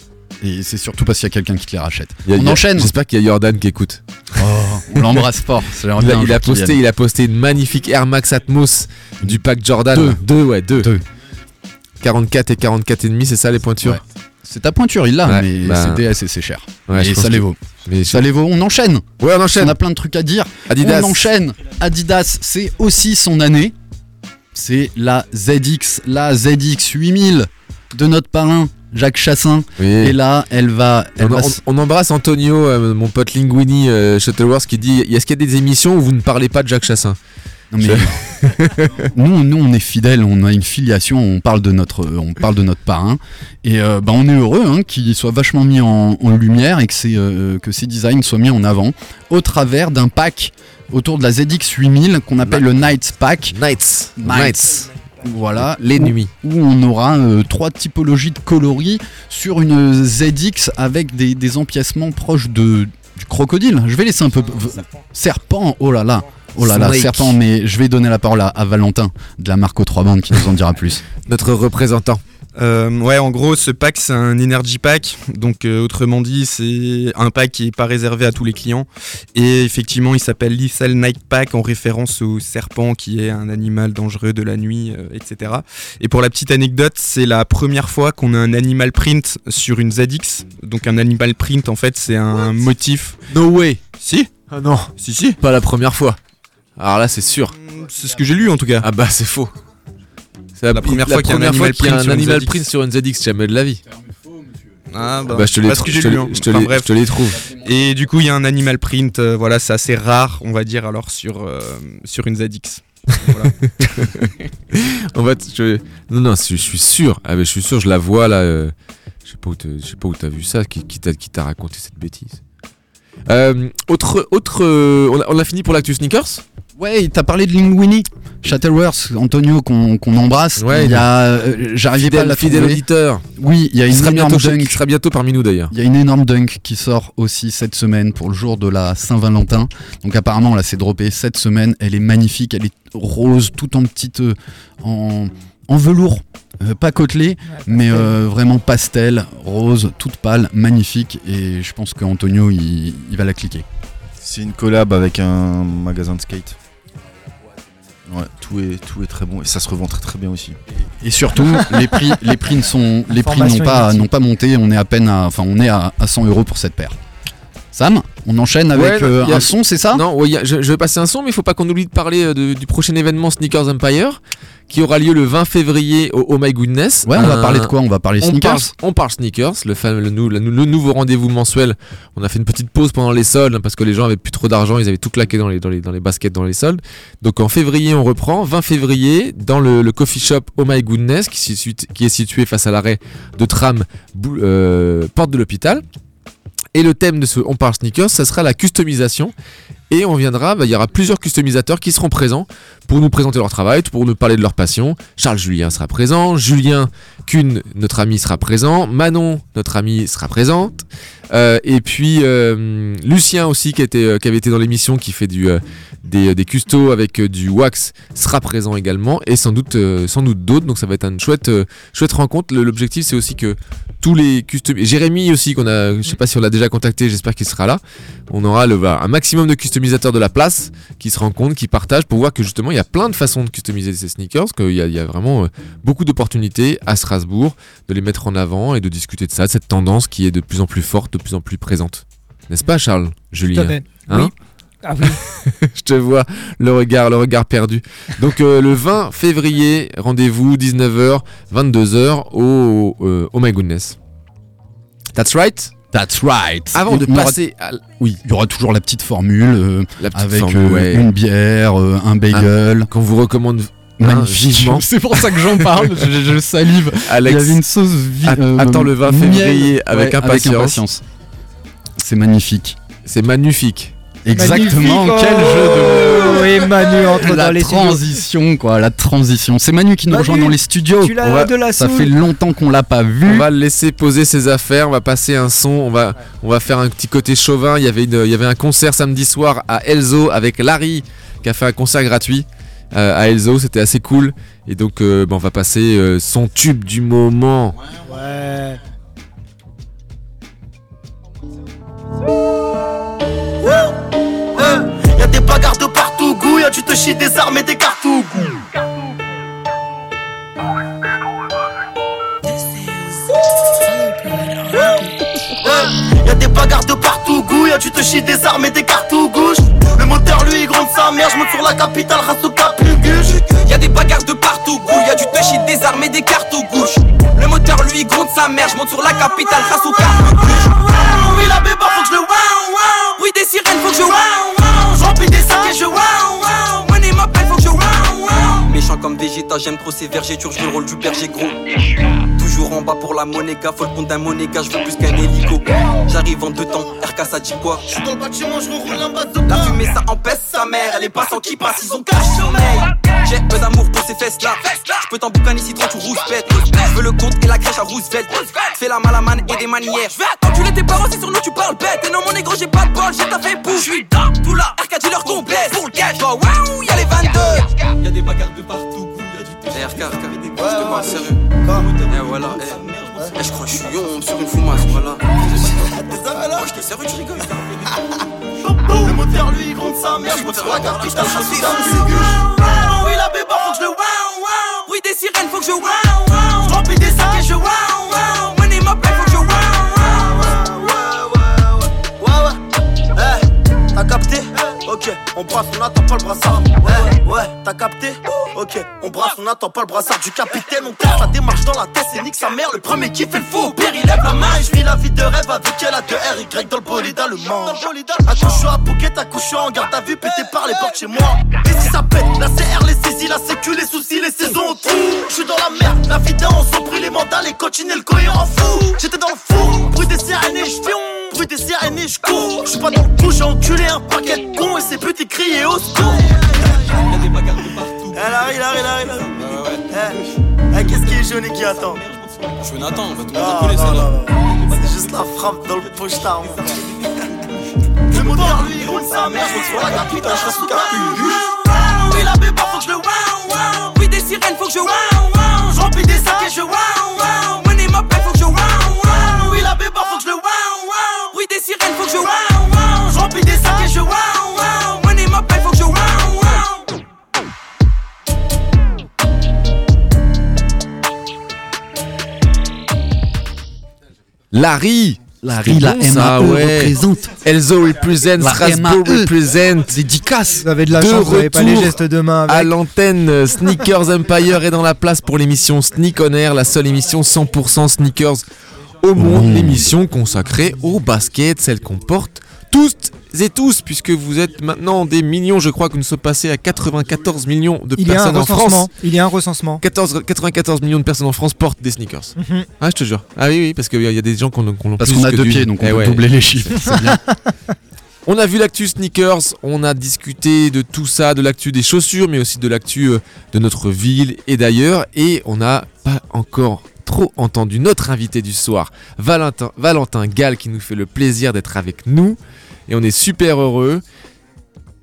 Et c'est surtout parce qu'il y a quelqu'un qui te les rachète. A- on a- enchaîne. J'espère qu'il y a Jordan qui écoute. on l'embrasse fort. <laughs> Il a, il posté, il a posté une magnifique Air Max Atmos du pack Jordan. Deux. Deux, ouais, deux. Deux. 44 et 44 et demi, c'est ça les pointures Ouais. C'est ta pointure, il l'a, Ouais, mais bah- c'est DS et c'est cher. Ouais, et ça les vaut. Mais Ça les vaut, on enchaîne. Ouais, on enchaîne. On a plein de trucs à dire. Adidas. On enchaîne. Adidas, c'est aussi son année. C'est la ZX, la ZX 8000 de notre parrain Jacques Chassin. Oui. Et là, elle va. Elle On, va on- s- on embrasse Antonio, euh, mon pote Linguini euh, Shuttleworth, qui dit Est-ce qu'il y a des émissions où vous ne parlez pas de Jacques Chassin? Non, mais- nous, nous, on est fidèles, on a une filiation, on parle de notre, on parle de notre parrain, et euh, bah, on est heureux hein, qu'il soit vachement mis en, en lumière et que, ces, euh, que ces designs soient mis en avant au travers d'un pack autour de la ZX 8000 qu'on appelle le Nights Pack. Nights. Nights. Voilà, Les où- nuits. Où on aura euh, trois typologies de coloris sur une ZX avec des, des empiècements proches de, du crocodile. Je vais laisser un peu. Serpent, oh là là. Oh là là, Snake. serpent, mais je vais donner la parole à, à Valentin de la marque aux trois bandes qui nous en dira plus. <laughs> Notre représentant. Euh, ouais, en gros, ce pack, c'est un energy pack. Donc, euh, autrement dit, c'est un pack qui est pas réservé à tous les clients. Et effectivement, il s'appelle Lethal Night Pack en référence au serpent qui est un animal dangereux de la nuit, euh, etc. Et pour la petite anecdote, c'est la première fois qu'on a un animal print sur une ZX. Donc, un animal print, en fait, c'est un motif. No way Si Ah non Si, si. Pas la première fois. Alors là, c'est sûr. C'est ce que j'ai lu en tout cas. Ah bah, c'est faux. C'est La première fois qu'il y a un animal qu'il y a print un sur une animal print sur une ZX, jamais de la vie. Ah Bah, je te les parce trou- que j'ai je te lu. les- hein. je te Enfin, les- bref. je te les trouve. Et du coup, il y a un animal print, euh, voilà, c'est assez rare, on va dire, alors sur, euh, sur une ZX. Voilà. <laughs> En fait, je... non, non, je suis sûr. Ah, mais je suis sûr, je la vois là. euh, Je sais pas où t'as- je sais pas où t'as vu ça, qui, qui t'a qui t'a raconté cette bêtise. Euh, autre, autre, euh, on, a, on a fini pour l'actu sneakers? Ouais, t'as parlé de Linguini, Shuttleworth, Antonio qu'on qu'on embrasse. Ouais, il y a, euh, j'arrivais pas à Fidèle, la fidèle auditeur. Oui, il y a Il une sera, énorme bientôt, dunk. il sera bientôt parmi nous d'ailleurs. Il y a une énorme dunk qui sort aussi cette semaine pour le jour de la Saint-Valentin. Donc apparemment là c'est droppé cette semaine. Elle est magnifique, elle est rose, tout en petite, euh, en, en velours, Euh, pas côtelé, mais euh, vraiment pastel, rose, toute pâle, magnifique. Et je pense qu'Antonio il, il va la cliquer. C'est une collab avec un magasin de skate. Ouais, tout est, tout est très bon et ça se revend très très bien aussi. Et surtout, <laughs> les prix, les prix ne sont, les prix Information n'ont pas, inutile. n'ont pas monté. On est à peine à, enfin on est à, à 100 euros pour cette paire. Sam, on enchaîne avec Ouais, euh, a- un son, c'est ça? Non, ouais, a- je, je vais passer un son, mais il faut pas qu'on oublie de parler euh, de- du prochain événement Sneakers Empire qui aura lieu le 20 février au Oh My Goodness. Ouais, on va Un- parler de quoi? On va parler on sneakers? parle, on parle sneakers, le, fameux- le, nou- le nou- le nouveau rendez-vous mensuel. On a fait une petite pause pendant les soldes parce que les gens avaient plus trop d'argent, ils avaient tout claqué dans les, dans, les, dans les baskets, dans les soldes. Donc en février, on reprend. 20 février, dans le, le coffee shop Oh My Goodness qui, se situe- qui est situé face à l'arrêt de tram euh, porte de l'hôpital. Et le thème de ce On parle sneakers, ça sera la customisation. Et on viendra, bah, il y aura plusieurs customisateurs qui seront présents pour nous présenter leur travail, pour nous parler de leur passion. Charles Julien sera présent, Julien Kuhn, notre ami, sera présent, Manon, notre ami, sera présente. Euh, et puis euh, Lucien aussi, euh, qui avait été dans l'émission, qui fait des, custos avec du wax, sera présent également. Et sans doute, d'autres. Donc ça va être une chouette, rencontre. L'objectif, c'est aussi que tous les custom... Jérémy aussi, qu'on a, je sais pas si on l'a déjà contacté, j'espère qu'il sera là. On aura voilà, un maximum de customisateurs de la place qui se rencontrent, qui partagent pour voir que justement il y a plein de façons de customiser ces sneakers, qu'il y a, il y a vraiment euh, beaucoup d'opportunités à Strasbourg de les mettre en avant et de discuter de ça, de cette tendance qui est de plus en plus forte, de plus en plus présente. N'est-ce pas Charles Julien. Hein oui. Ah oui. <laughs> Je te vois le regard, le regard perdu. Donc euh, le 20 février, rendez-vous 19h, 22h au euh, Oh My Goodness. That's right. That's right. Avant de aura- passer à... Oui, Il y aura toujours la petite formule euh, la petite avec formule, euh, ouais. une bière, euh, un bagel. qu'on vous recommande Magnifique. vivement. <laughs> C'est pour ça que j'en parle. je, je salive. Alex, Il y avait une sauce euh, attends le 20 février avec Ouais, impatience. C'est magnifique. c'est magnifique. Exactement. Magnifique, Quel oh jeu de mots. Oui, Manu entre la dans les studios. transition, quoi, la transition. C'est Manu qui nous Manu, rejoint dans les studios. Tu l'as On va- de la Ça fait longtemps qu'on l'a pas vu. On va le laisser poser ses affaires, on va passer un son, on va, on va faire un petit côté chauvin. Il y, avait une- il y avait un concert samedi soir à Elzo avec Larry qui a fait un concert gratuit euh, à Elzo, c'était assez cool. Et donc euh, bah, on va passer euh, son tube du moment. Ouais. Y'a y'a du te chier des armes et des cartouches. Y'a des bagarres de partout, goût, gouilla, tu te chies des armes et des cartouches. Le moteur lui gronde sa mère, je monte sur la capitale, race au capuguche. Y'a des bagarres de partout, gouilla, du te chies des armes et des cartouches. Le moteur lui gronde sa mère, je monte sur la capitale, grâce au. Oui, la béba, faut que je le wow, wow. Oui, des sirènes, faut que je wow, wow. Je remplis des sacs et je wow, wow. Comme Vegeta, j'aime trop ces vergers, joue le rôle du berger gros. Toujours en bas pour la monéga, faut le compte d'un monéga, je veux plus qu'un hélico. J'arrive en deux temps, RK ça dit quoi? Je suis dans le bâtiment, je roule un bateau. La fumée ça empêche sa mère, les passants qui passent, ils ont caché sommeil. J'ai peu d'amour pour ces fesses là. Je peux t'en boucaner si trop tu rouspètes. Je veux le compte et la crèche à Roosevelt. Fais la malamane et des manières. Je vais t'enculer tes parents si sur nous tu parles bête. Et non mon négro j'ai pas de bol, j'ai taffé pour. Je suis dans tout là. RK dit leur complet. Pour le cash, bah waouh, y'a les 22. Y'a des bagarres de partout. Eh RK, je te sérieux. Eh voilà, eh. Eh, je crois que je suis yon sur une fumasse, voilà. Moi je te sérieux, tu rigoles. Le moteur lui gronde sa mère, je monte sur la capitale, je suis Oui, la béba, faut que je le wow, wow. Oui, des sirènes, faut que je wow. Ok, on brasse, on attend pas le brassard. Ouais, ouais, t'as capté? Ok, on brasse, on attend pas le brassard du capitaine. On teste la démarche dans la tête, c'est nique sa mère. Le premier qui fait le faux, au pire, il lève la main. Et je vis la vie de rêve avec elle, a de RY dans le bolide allemand. Accouche à Pouquet, accouche en garde à vue, pété par les portes chez moi. Et si ça pète, la CR, les saisies, la sécu, les soucis, les saisons, tout. Je suis dans la merde, la vidéo, on s'en pris les mandats, les coachines et le cohérent fou. J'étais dans le fou, bruit des sirènes et. Bruit des sirènes et j'cours. J'suis pas dans le coup, j'ai enculé un paquet de cons et ses petits criés au secours. Y'a des bagarres de partout. Elle arrive, elle arrive, elle arrive. Eh, eh, qu'est-ce qui est jaune et qui attend Je suis Nathan, on va tout le monde là. C'est juste la frappe dans le pochetard. <laughs> Le moteur lui roule sa mère, je sur la je reste sous capuche. Oui, la béba, faut que je le wow, wow. Oui, des sirènes, faut que je wow, wow. Je remplis des sacs et je wow. Larry Larry, la bon, ça, MAE ouais. représente. Elzo represent, La Strasbourg MAE. represent. Dédicace. Vous avez de la De chance, vous n'avez pas les gestes de main À avec. l'antenne, euh, Sneakers Empire est dans la place pour l'émission Sneak On Air, la seule émission 100% sneakers au monde, Mmh. l'émission consacrée au basket, celle qu'on porte tous et tous, puisque vous êtes maintenant des millions, je crois que nous sommes passés à 94 millions de Il y a un personnes en recensement. France. Il y a un recensement. 14, 94 millions de personnes en France portent des sneakers. Mhm. Ah, je te jure. Ah oui, oui, parce qu'il y, a- il y a des gens qui en ont qui en ont Parce plus qu'on a que deux pieds, donc on Eh peut ouais. doubler les chiffres. <laughs> C'est bien. On a vu l'actu sneakers, on a discuté de tout ça, de l'actu des chaussures, mais aussi de l'actu euh, de notre ville et d'ailleurs. Et on n'a pas encore trop entendu notre invité du soir, Valentin, Valentin Gall, qui nous fait le plaisir d'être avec nous. Et on est super heureux.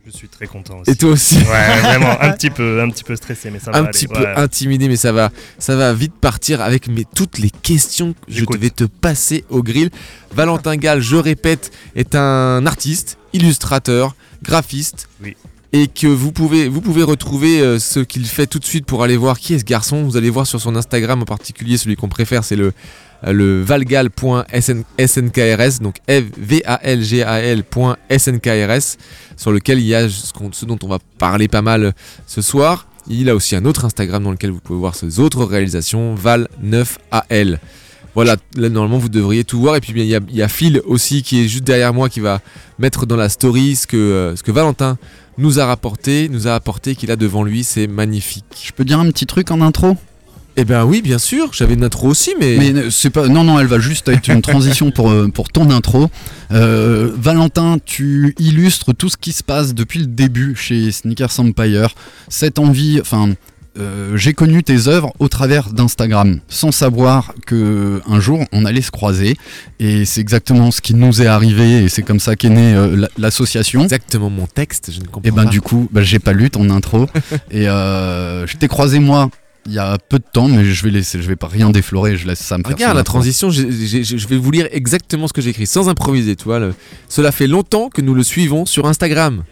Je suis très content aussi. Et toi aussi Ouais, vraiment, un petit peu, un petit peu stressé, mais ça va un aller, petit peu ouais. intimidé, mais ça va, ça va vite partir avec mes, toutes les questions que je vais te passer au grill. Valentin Gall, je répète, est un artiste, illustrateur, graphiste. Oui. Et que vous pouvez, vous pouvez retrouver euh, ce qu'il fait tout de suite pour aller voir qui est ce garçon. Vous allez voir sur son Instagram en particulier, celui qu'on préfère, c'est le, euh, valgal.snkrs, donc V-A-L-G-A-L.snkrs, sur lequel il y a ce, dont on va parler pas mal ce soir. Il a aussi un autre Instagram dans lequel vous pouvez voir ses autres réalisations, Val9AL. Voilà, là normalement vous devriez tout voir. Et puis il y, a- Phil aussi qui est juste derrière moi qui va mettre dans la story euh, ce que Valentin nous a rapporté, nous a apporté, qu'il a devant lui. C'est magnifique. Je peux dire un petit truc en intro? Eh ben oui, bien sûr, j'avais une intro aussi, mais. Mais c'est pas. Non, non, elle va juste être une transition pour, euh, pour ton intro. Euh, Valentin, tu illustres tout ce qui se passe depuis le début chez Sneakers Empire. Cette envie, enfin. Euh, j'ai connu tes œuvres au travers d'Instagram, sans savoir que un jour on allait se croiser, et c'est exactement ce qui nous est arrivé, et c'est comme ça qu'est née euh, la- l'association. Exactement mon texte, je ne comprends Et ben pas. du coup, bah, j'ai pas lu ton intro, <laughs> et euh, je t'ai croisé moi il y a peu de temps, mais je vais laisser, je vais pas rien déflorer, je laisse ça me faire Regarde la transition, je vais vous lire exactement ce que j'ai écrit, sans improviser, tu vois. le- Cela fait longtemps que nous le suivons sur Instagram.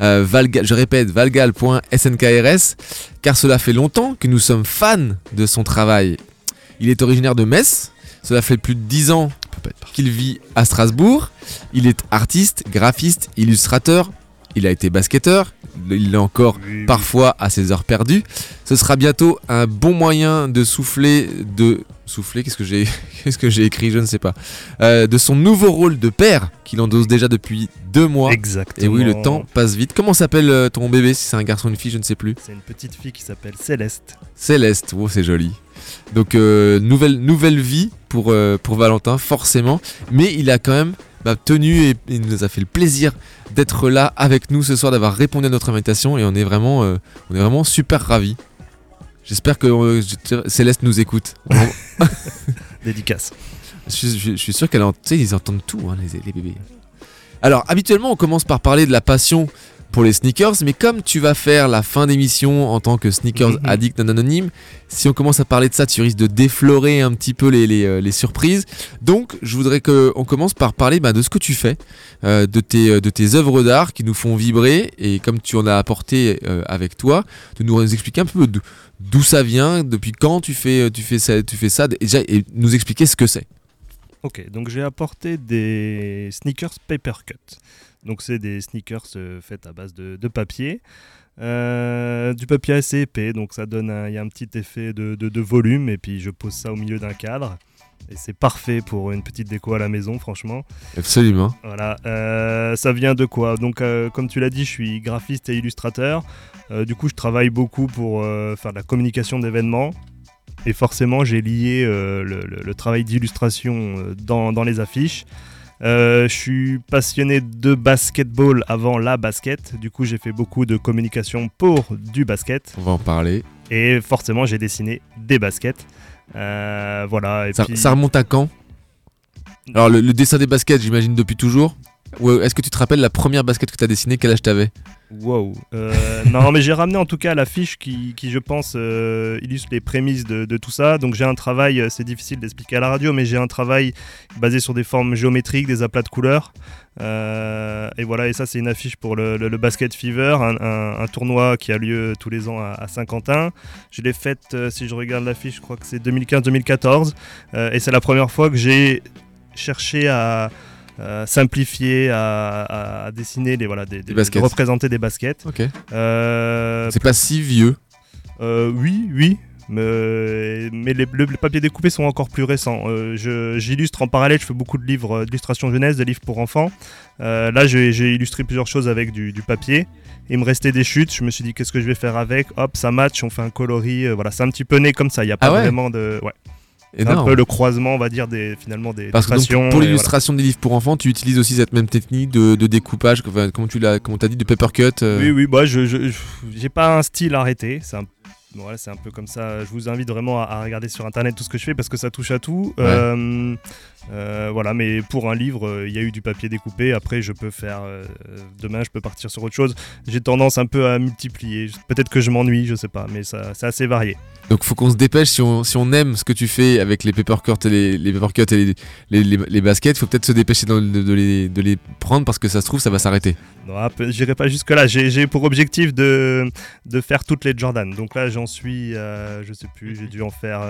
Euh, Valga- je répète, valgal.snkrs, car cela fait longtemps que nous sommes fans de son travail. Il est originaire de Metz, cela fait plus de 10 ans qu'il vit à Strasbourg. Il est artiste, graphiste, illustrateur. Il a été basketteur. Il l'est encore parfois à ses heures perdues. Ce sera bientôt un bon moyen de souffler de souffler. Qu'est-ce que j'ai <laughs> qu'est-ce que j'ai écrit Je ne sais pas. Euh, de son nouveau rôle de père qu'il endosse déjà depuis deux mois. Exactement. Et oui, le temps passe vite. Comment s'appelle euh, ton bébé Si c'est un garçon ou une fille, je ne sais plus. C'est une petite fille qui s'appelle Céleste. Céleste, oh, c'est joli. Donc euh, nouvelle, nouvelle vie pour, euh, pour Valentin, forcément. Mais il a quand même bah, tenu et il nous a fait le plaisir d'être là avec nous ce soir, d'avoir répondu à notre invitation et on est vraiment, euh, on est vraiment super ravis. J'espère que euh, Céleste nous écoute. <laughs> Dédicace. Je suis, je- je suis sûr qu'elle en- ils entendent tout, hein, les, les bébés. Alors, habituellement, on commence par parler de la passion pour les sneakers, mais comme tu vas faire la fin d'émission en tant que sneakers Mhm. addict non anonyme, si on commence à parler de ça, tu risques de déflorer un petit peu les, les, euh, les surprises. Donc, je voudrais qu'on commence par parler bah, de ce que tu fais, euh, de, tes, euh, de tes œuvres d'art qui nous font vibrer, et comme tu en as apporté euh, avec toi, de nous expliquer un peu d'o- d'où ça vient, depuis quand tu fais, tu fais ça, tu fais ça et, déjà, et nous expliquer ce que c'est. Ok, donc j'ai apporté des sneakers Papercut. Donc c'est des sneakers euh, faits à base de, de papier. Euh, du papier assez épais, donc ça donne un, il y a un petit effet de, de- de volume et puis je pose ça au milieu d'un cadre. Et c'est parfait pour une petite déco à la maison, franchement. Absolument. Voilà, euh, ça vient de quoi? Donc, comme tu l'as dit, je suis graphiste et illustrateur. Du coup, je travaille beaucoup pour faire de la communication d'événements. Et forcément, j'ai lié le, le- le travail d'illustration dans, dans les affiches. Euh, je suis passionné de basketball avant la basket. Du coup, j'ai fait beaucoup de communication pour du basket. On va en parler. Et forcément, j'ai dessiné des baskets. Euh, voilà. Et Ça, puis... ça remonte à quand? Alors, le, le dessin des baskets, j'imagine depuis toujours Ou euh, est-ce que tu te rappelles la première basket que tu as dessinée Quel âge t'avais Wow. Euh, non, mais j'ai ramené en tout cas l'affiche qui, qui, je pense, euh, illustre les prémices de, tout ça. Donc j'ai un travail, c'est difficile d'expliquer à la radio, mais j'ai un travail basé sur des formes géométriques, des aplats de couleurs. Et voilà, et ça c'est une affiche pour le, Basket Fever, un, tournoi qui a lieu tous les ans à, Saint-Quentin. Je l'ai faite, si je regarde l'affiche, je crois que c'est 2015-2014. Euh, et c'est la première fois que j'ai cherché à euh, simplifier, à, à dessiner les, voilà, des, des- baskets. de représenter des baskets. Ok. Euh, C'est pas si vieux. euh, oui, oui. Mais, mais les, le- les papiers découpés sont encore plus récents. Euh, J'illustre en parallèle, je fais beaucoup de livres d'illustration jeunesse, des livres pour enfants. Là, j'ai illustré plusieurs choses avec du, du papier. Il me restait des chutes, je me suis dit qu'est-ce que je vais faire avec? Hop, ça match, on fait un coloris. voilà, c'est un petit peu né comme ça, il n'y a pas Ah ouais? vraiment de. Ouais. C'est un peu le croisement, on va dire, des, finalement des, Parce des que donc, pour l'illustration des livres pour enfants, tu utilises aussi cette même technique de, de découpage, enfin, comment tu l'as, comment t'as dit, de papercut. euh, Oui, oui, bah, je je- je- j'ai pas un style arrêté. C'est un, voilà, c'est un peu comme ça. Je vous invite vraiment à, à regarder sur internet tout ce que je fais parce que ça touche à tout. Ouais. Euh, euh, voilà, mais pour un livre, euh, il y a eu du papier découpé. Après, je peux faire. demain, je peux partir sur autre chose. J'ai tendance un peu à multiplier. Peut-être que je m'ennuie, je sais pas, mais ça, c'est assez varié. Donc faut qu'on se dépêche si on, si on aime ce que tu fais avec les papercuts et les, les papercuts et les, les, les, les baskets, faut peut-être se dépêcher de, de- de les, de les prendre parce que ça se trouve ça va s'arrêter. Non, j'irai pas jusque là. J'ai j'ai pour objectif de, de faire toutes les Jordan. Donc là, j'en suis, euh, je sais plus, j'ai dû en faire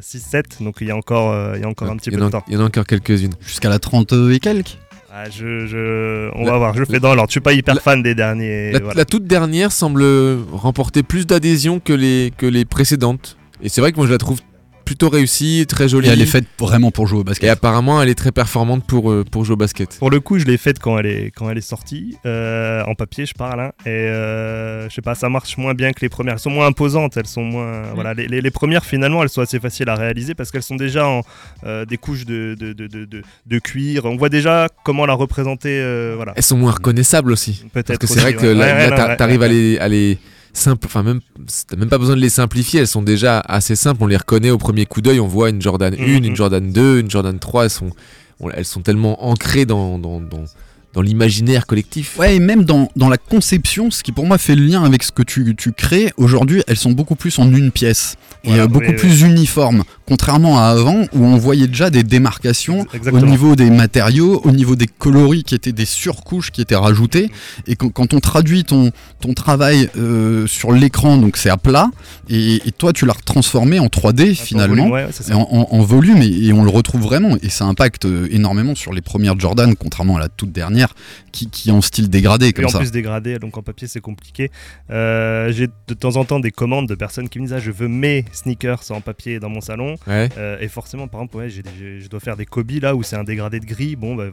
6-7. Donc il y a encore, euh, il y a encore un petit peu en de temps. il y en a encore quelques-unes. Jusqu'à la 30 et quelques Ah, je, je- on La- va voir, je fais dans l'ordre. Je suis pas hyper fan des derniers. La, voilà. la toute dernière semble remporter plus d'adhésion que les, que les précédentes. Et c'est vrai que moi je la trouve plutôt réussie, très jolie. Et elle est faite vraiment pour jouer au basket. Et apparemment elle est très performante pour, euh, pour jouer au basket. Pour le coup, je l'ai faite quand elle est quand elle est sortie euh, en papier, je parle. hein, et euh, je sais pas, ça marche moins bien que les premières. Elles sont moins imposantes, elles sont moins. Voilà, les, les- les premières finalement, elles sont assez faciles à réaliser parce qu'elles sont déjà en euh, des couches de, de, de, de, de- de cuir. On voit déjà comment la représenter. euh, voilà. Elles sont moins reconnaissables aussi. Peut-être Parce que c'est vrai que ouais. là, Ouais, là, ouais, t'a- ouais, t'arrives ouais, à les, à les simple, enfin même, t'as même pas besoin de les simplifier, elles sont déjà assez simples, on les reconnaît au premier coup d'œil, on voit une Jordan 1, Mhm. une Jordan 2, une Jordan 3, elles sont, on- elles sont tellement ancrées dans, dans, dans, dans l'imaginaire collectif. Ouais, et même dans, dans la conception, ce qui pour moi fait le lien avec ce que tu, tu crées, aujourd'hui, elles sont beaucoup plus en une pièce. Et Voilà, euh, beaucoup oui, plus uniformes. Contrairement à avant où on voyait déjà des démarcations Exactement. au niveau des matériaux, au niveau des coloris qui étaient des surcouches qui étaient rajoutées. Et quand, quand on traduit ton, ton travail euh, sur l'écran, donc c'est à plat, et, et toi tu l'as transformé en 3D finalement, volume, ouais, et en, en- en volume, et, et on le retrouve vraiment. Et ça impacte euh, énormément sur les premières Jordan, contrairement à la toute dernière, qui, qui est en style dégradé Et comme en ça. plus dégradé, donc en papier c'est compliqué. Euh, J'ai de temps en temps des commandes de personnes qui me disent ah, je veux mes sneakers en papier dans mon salon. Ouais. Euh, et forcément, par exemple, ouais, j'ai des- j'ai- je dois faire des Kobe là où c'est un dégradé de gris. Bon, bah,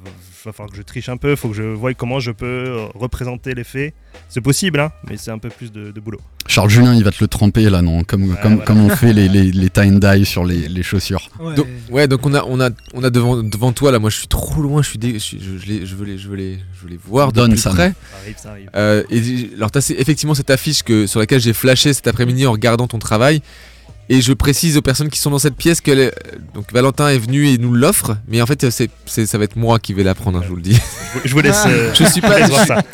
va, falloir que je triche un peu, faut que je voie comment je peux euh, représenter l'effet. C'est possible, hein, mais c'est un peu plus de, de boulot. Charles Julien, il va te le tremper là, non Comme, comme, voilà. comme on fait les, <laughs> les, les tie and dye sur les, les chaussures. Donc, ouais, donc on a, on a, on a devant, devant toi là. Moi, je suis trop loin. Je suis, dé- je, suis- je, je les- je veux les, je veux les, je veux les voir de Donne plus ça. près. Ça arrive, ça arrive. Euh, et alors, t'as c'est effectivement cette affiche que sur laquelle j'ai flashé cet après-midi en regardant ton travail. Et je précise aux personnes qui sont dans cette pièce que les- donc Valentin est venu et nous l'offre, mais en fait c'est, c'est- ça va être moi qui vais la prendre, hein, je vous le dis. Je vous laisse, euh, je suis pas, <laughs> je,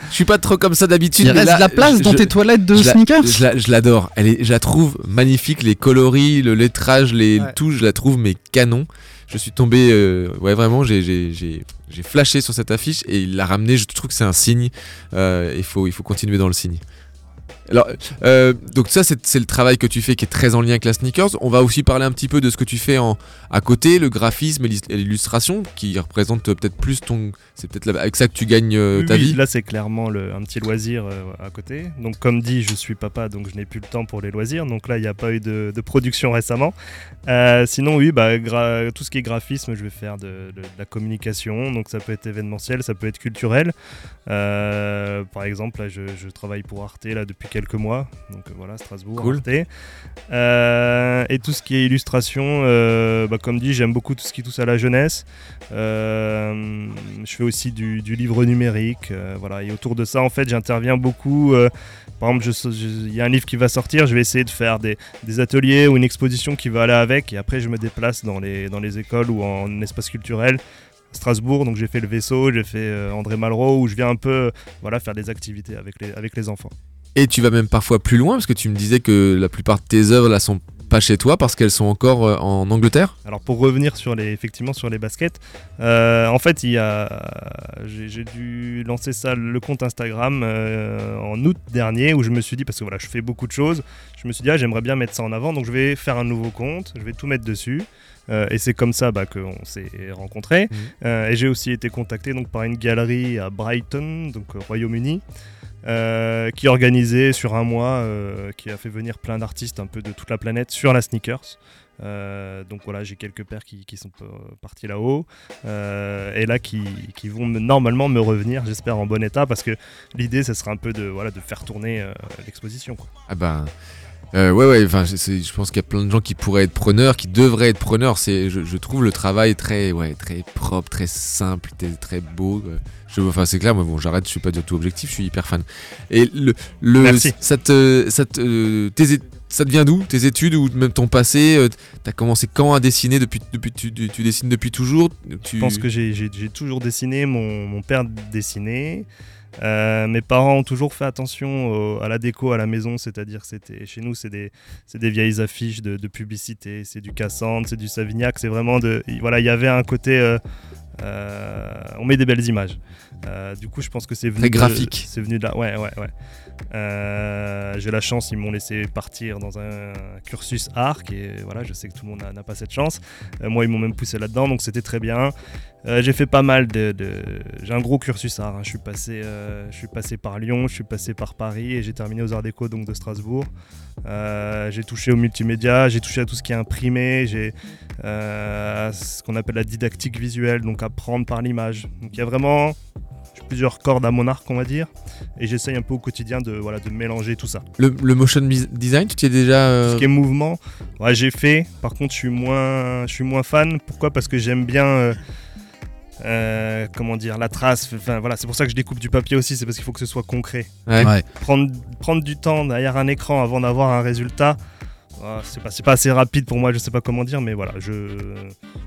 je suis pas trop comme ça d'habitude. Il mais reste là, de la place je- dans je- tes toilettes de je la- sneakers je la, je l'adore. Elle est, je la trouve magnifique, les coloris, le lettrage, les Ouais. tout, je la trouve mais canon. Je suis tombé, euh, ouais vraiment, j'ai, j'ai, j'ai, j'ai flashé sur cette affiche et il l'a ramené. Je trouve que c'est un signe. Euh, il faut, il faut continuer dans le signe. Alors, euh, donc ça c'est, le travail que tu fais qui est très en lien avec la sneakers. On va aussi parler un petit peu de ce que tu fais en, à côté, le graphisme et l'illustration, qui représente peut-être plus ton, c'est peut-être avec ça que tu gagnes euh, ta oui, vie. Là, c'est clairement le- un petit loisir euh, à côté. Donc, comme dit, je suis papa, donc je n'ai plus le temps pour les loisirs. Donc là, il n'y a pas eu de, de production récemment. Sinon, oui, bah, tout ce qui est graphisme, je vais faire de, de- de la communication. Donc, ça peut être événementiel, ça peut être culturel. Par exemple, là, je, je travaille pour Arte là depuis quelques mois. Donc euh, voilà, Strasbourg, Cool. Arte. Euh, et tout ce qui est illustration, euh, bah, comme dit, j'aime beaucoup tout ce qui touche à la jeunesse. Je fais aussi du, du livre numérique. voilà. Et autour de ça, en fait, j'interviens beaucoup. par exemple, il y a un livre qui va sortir, je vais essayer de faire des, des ateliers ou une exposition qui va aller avec. Et après, je me déplace dans les, dans les écoles ou en espace culturel. Strasbourg, donc j'ai fait le vaisseau, j'ai fait André Malraux, où je viens un peu voilà, faire des activités avec les, avec les enfants. Et tu vas même parfois plus loin parce que tu me disais que la plupart de tes œuvres là sont pas chez toi parce qu'elles sont encore euh, en Angleterre? Alors pour revenir sur les, effectivement sur les baskets, euh, en fait il y a, j'ai dû lancer ça le compte Instagram euh, en août dernier où je me suis dit parce que voilà je fais beaucoup de choses, je me suis dit ah, j'aimerais bien mettre ça en avant donc je vais faire un nouveau compte, je vais tout mettre dessus. Euh, et c'est comme ça bah, qu'on s'est rencontrés. Euh, et j'ai aussi été contacté donc, par une galerie à Brighton, donc au Royaume-Uni, euh, qui organisait sur un mois, euh, qui a fait venir plein d'artistes un peu de toute la planète sur la sneakers. Euh, donc voilà, j'ai quelques paires qui, sont partis là-haut euh, et là qui, vont me- normalement me revenir, j'espère en bon état, parce que l'idée, ce sera un peu de, voilà, de faire tourner l'exposition. Ah ben. Euh, ouais, ouais, enfin, je pense qu'il y a plein de gens qui pourraient être preneurs, qui devraient être preneurs. C'est, je, je trouve le travail très, ouais, très propre, très simple, très, très beau. Je, enfin, c'est clair, moi, bon, j'arrête, je suis pas du tout objectif, je suis hyper fan. Et le, le, Merci. ça te, ça te, euh, tes ça te vient d'où Tes études ou même ton passé euh, T'as commencé quand à dessiner depuis, depuis tu, tu- tu dessines depuis toujours tu... Je pense que j'ai toujours dessiné, mon, mon père dessinait. Euh, mes parents ont toujours fait attention au- à la déco à la maison, c'est-à-dire c'était chez nous c'est des, des vieilles affiches de, de publicité, c'est du Cassandre, c'est du Savignac, c'est vraiment de voilà il y avait un côté euh, euh, on met des belles images. Du coup je pense que c'est venu Très graphique. c'est venu de là, ouais ouais ouais. J'ai la chance, ils m'ont laissé partir dans un cursus art, et voilà, je sais que tout le monde n'a- pas cette chance. Moi, ils m'ont même poussé là-dedans, donc c'était très bien. Euh, j'ai fait pas mal de, de- j'ai un gros cursus art. hein. Je suis passé, euh, je suis passé par Lyon, je suis passé par Paris et j'ai terminé aux Arts Déco donc de Strasbourg. Euh, j'ai touché au multimédia, j'ai touché à tout ce qui est imprimé, j'ai à ce qu'on appelle la didactique visuelle, donc apprendre par l'image. Donc il y a vraiment plusieurs cordes à mon arc, on va dire, et j'essaye un peu au quotidien de voilà de mélanger tout ça. le, le motion design, tu t'y es déjà. euh, ce qui est mouvement, ouais, j'ai fait. Par contre, je suis moins, je suis moins fan. Pourquoi? Parce que j'aime bien, euh, euh, comment dire, la trace. Enfin voilà, c'est pour ça que je découpe du papier aussi. C'est parce qu'il faut que ce soit concret. Ouais. Ouais. Prendre, prendre du temps derrière un écran avant d'avoir un résultat. ah, C'est pas, c'est pas assez rapide pour moi, je sais pas comment dire, mais voilà, je,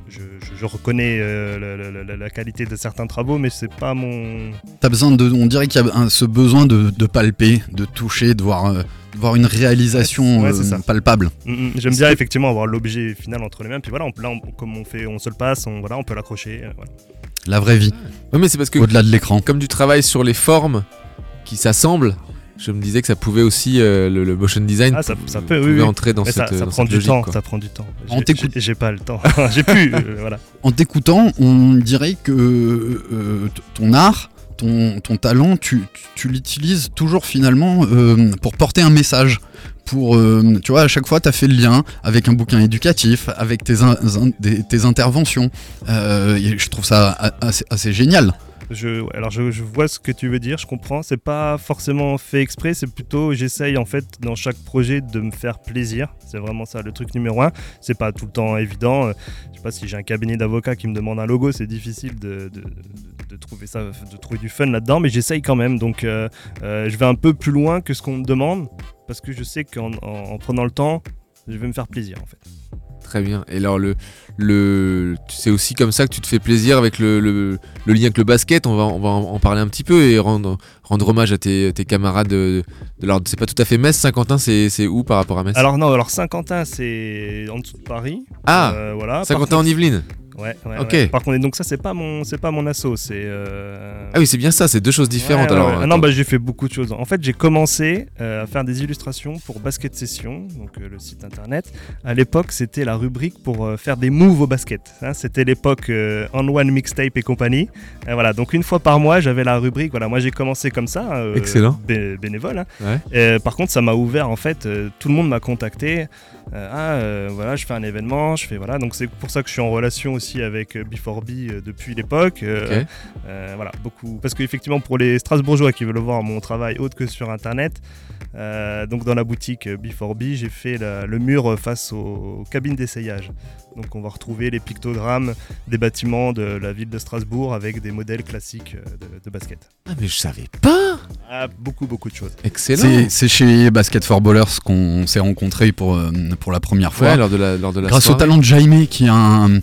je, je- je reconnais euh, la, la- la- la qualité de certains travaux, mais c'est pas mon. T'as besoin de, on dirait qu'il y a un- ce besoin de, de palper, de toucher, de voir, euh, voir une réalisation Ouais, euh, palpable. Mm, mm. J'aime bien effectivement avoir l'objet final entre les mains. Puis voilà, on, là, on- comme on fait, on se le passe, on, voilà, on peut l'accrocher. euh, voilà. La vraie vie. Ouais, mais c'est parce que Au-delà de l'écran. comme tu travailles sur les formes qui s'assemblent, je me disais que ça pouvait aussi euh, le, le motion design Ah, ça, peut, oui, entrer dans Mais cette, ça, ça dans prend cette du logique, temps. quoi. Ça prend du temps. On J'ai- pas le temps. <laughs> j'ai pu. euh, voilà. En t'écoutant, on dirait que euh, ton art, ton, ton talent, tu, tu- l'utilises toujours finalement euh, pour porter un message. Pour, euh, tu vois, à chaque fois, tu as fait le lien avec un bouquin éducatif, avec tes, des- tes interventions. Euh, je trouve ça assez, génial. Je, alors je, vois ce que tu veux dire, je comprends. C'est pas forcément fait exprès, c'est plutôt j'essaye en fait dans chaque projet de me faire plaisir. C'est vraiment ça le truc numéro un. C'est pas tout le temps évident. Je sais pas si j'ai un cabinet d'avocats qui me demande un logo, c'est difficile de trouver ça, de trouver du fun là-dedans, mais j'essaye quand même. Donc euh, euh, je vais un peu plus loin que ce qu'on me demande parce que je sais qu'en en- en prenant le temps, je vais me faire plaisir en fait. Très bien. Et alors, le, le, c'est aussi comme ça que tu te fais plaisir avec le, le, le lien avec le basket. On va, on va en en parler un petit peu et rendre, rendre hommage à tes, tes camarades de, de C'est pas tout à fait Metz, Saint-Quentin, c'est, c'est où par rapport à Metz? Alors non, alors Saint-Quentin c'est en dessous de Paris. Ah, Euh, voilà. Saint-Quentin en Yvelines Ouais, ouais. Par contre, donc ça c'est pas mon, c'est pas mon asso, c'est. euh, Ah oui, c'est bien ça, c'est deux choses différentes. Ouais, alors. Ah non, bah, j'ai fait beaucoup de choses. En fait, j'ai commencé euh, à faire des illustrations pour Basket Session, donc le site internet. À l'époque, c'était la rubrique pour faire des moves au basket. hein. c'était l'époque euh, On One Mixtape et compagnie. Et voilà, donc une fois par mois, j'avais la rubrique. Voilà, moi j'ai commencé comme ça, euh, Excellent. bé- bénévole. hein. Ouais. Et, par contre, ça m'a ouvert en fait. euh, tout le monde m'a contacté. Euh, ah, euh, voilà, je fais un événement, je fais voilà. Donc c'est pour ça que je suis en relation aussi avec euh, B4B euh, depuis l'époque. Euh, euh, voilà, beaucoup. Parce qu'effectivement, pour les Strasbourgeois qui veulent voir mon travail autre que sur internet, euh, donc dans la boutique euh, B4B, j'ai fait la- le mur euh, face aux, aux cabines d'essayage. Donc on va retrouver les pictogrammes des bâtiments de la ville de Strasbourg avec des modèles classiques de, de basket. Ah, mais je savais pas Ah, beaucoup, beaucoup de choses. Excellent C'est chez Basket for Ballers qu'on s'est rencontrés pour, pour la première fois. Ouais, lors de la, lors de la Grâce au talent de Jaime qui est un,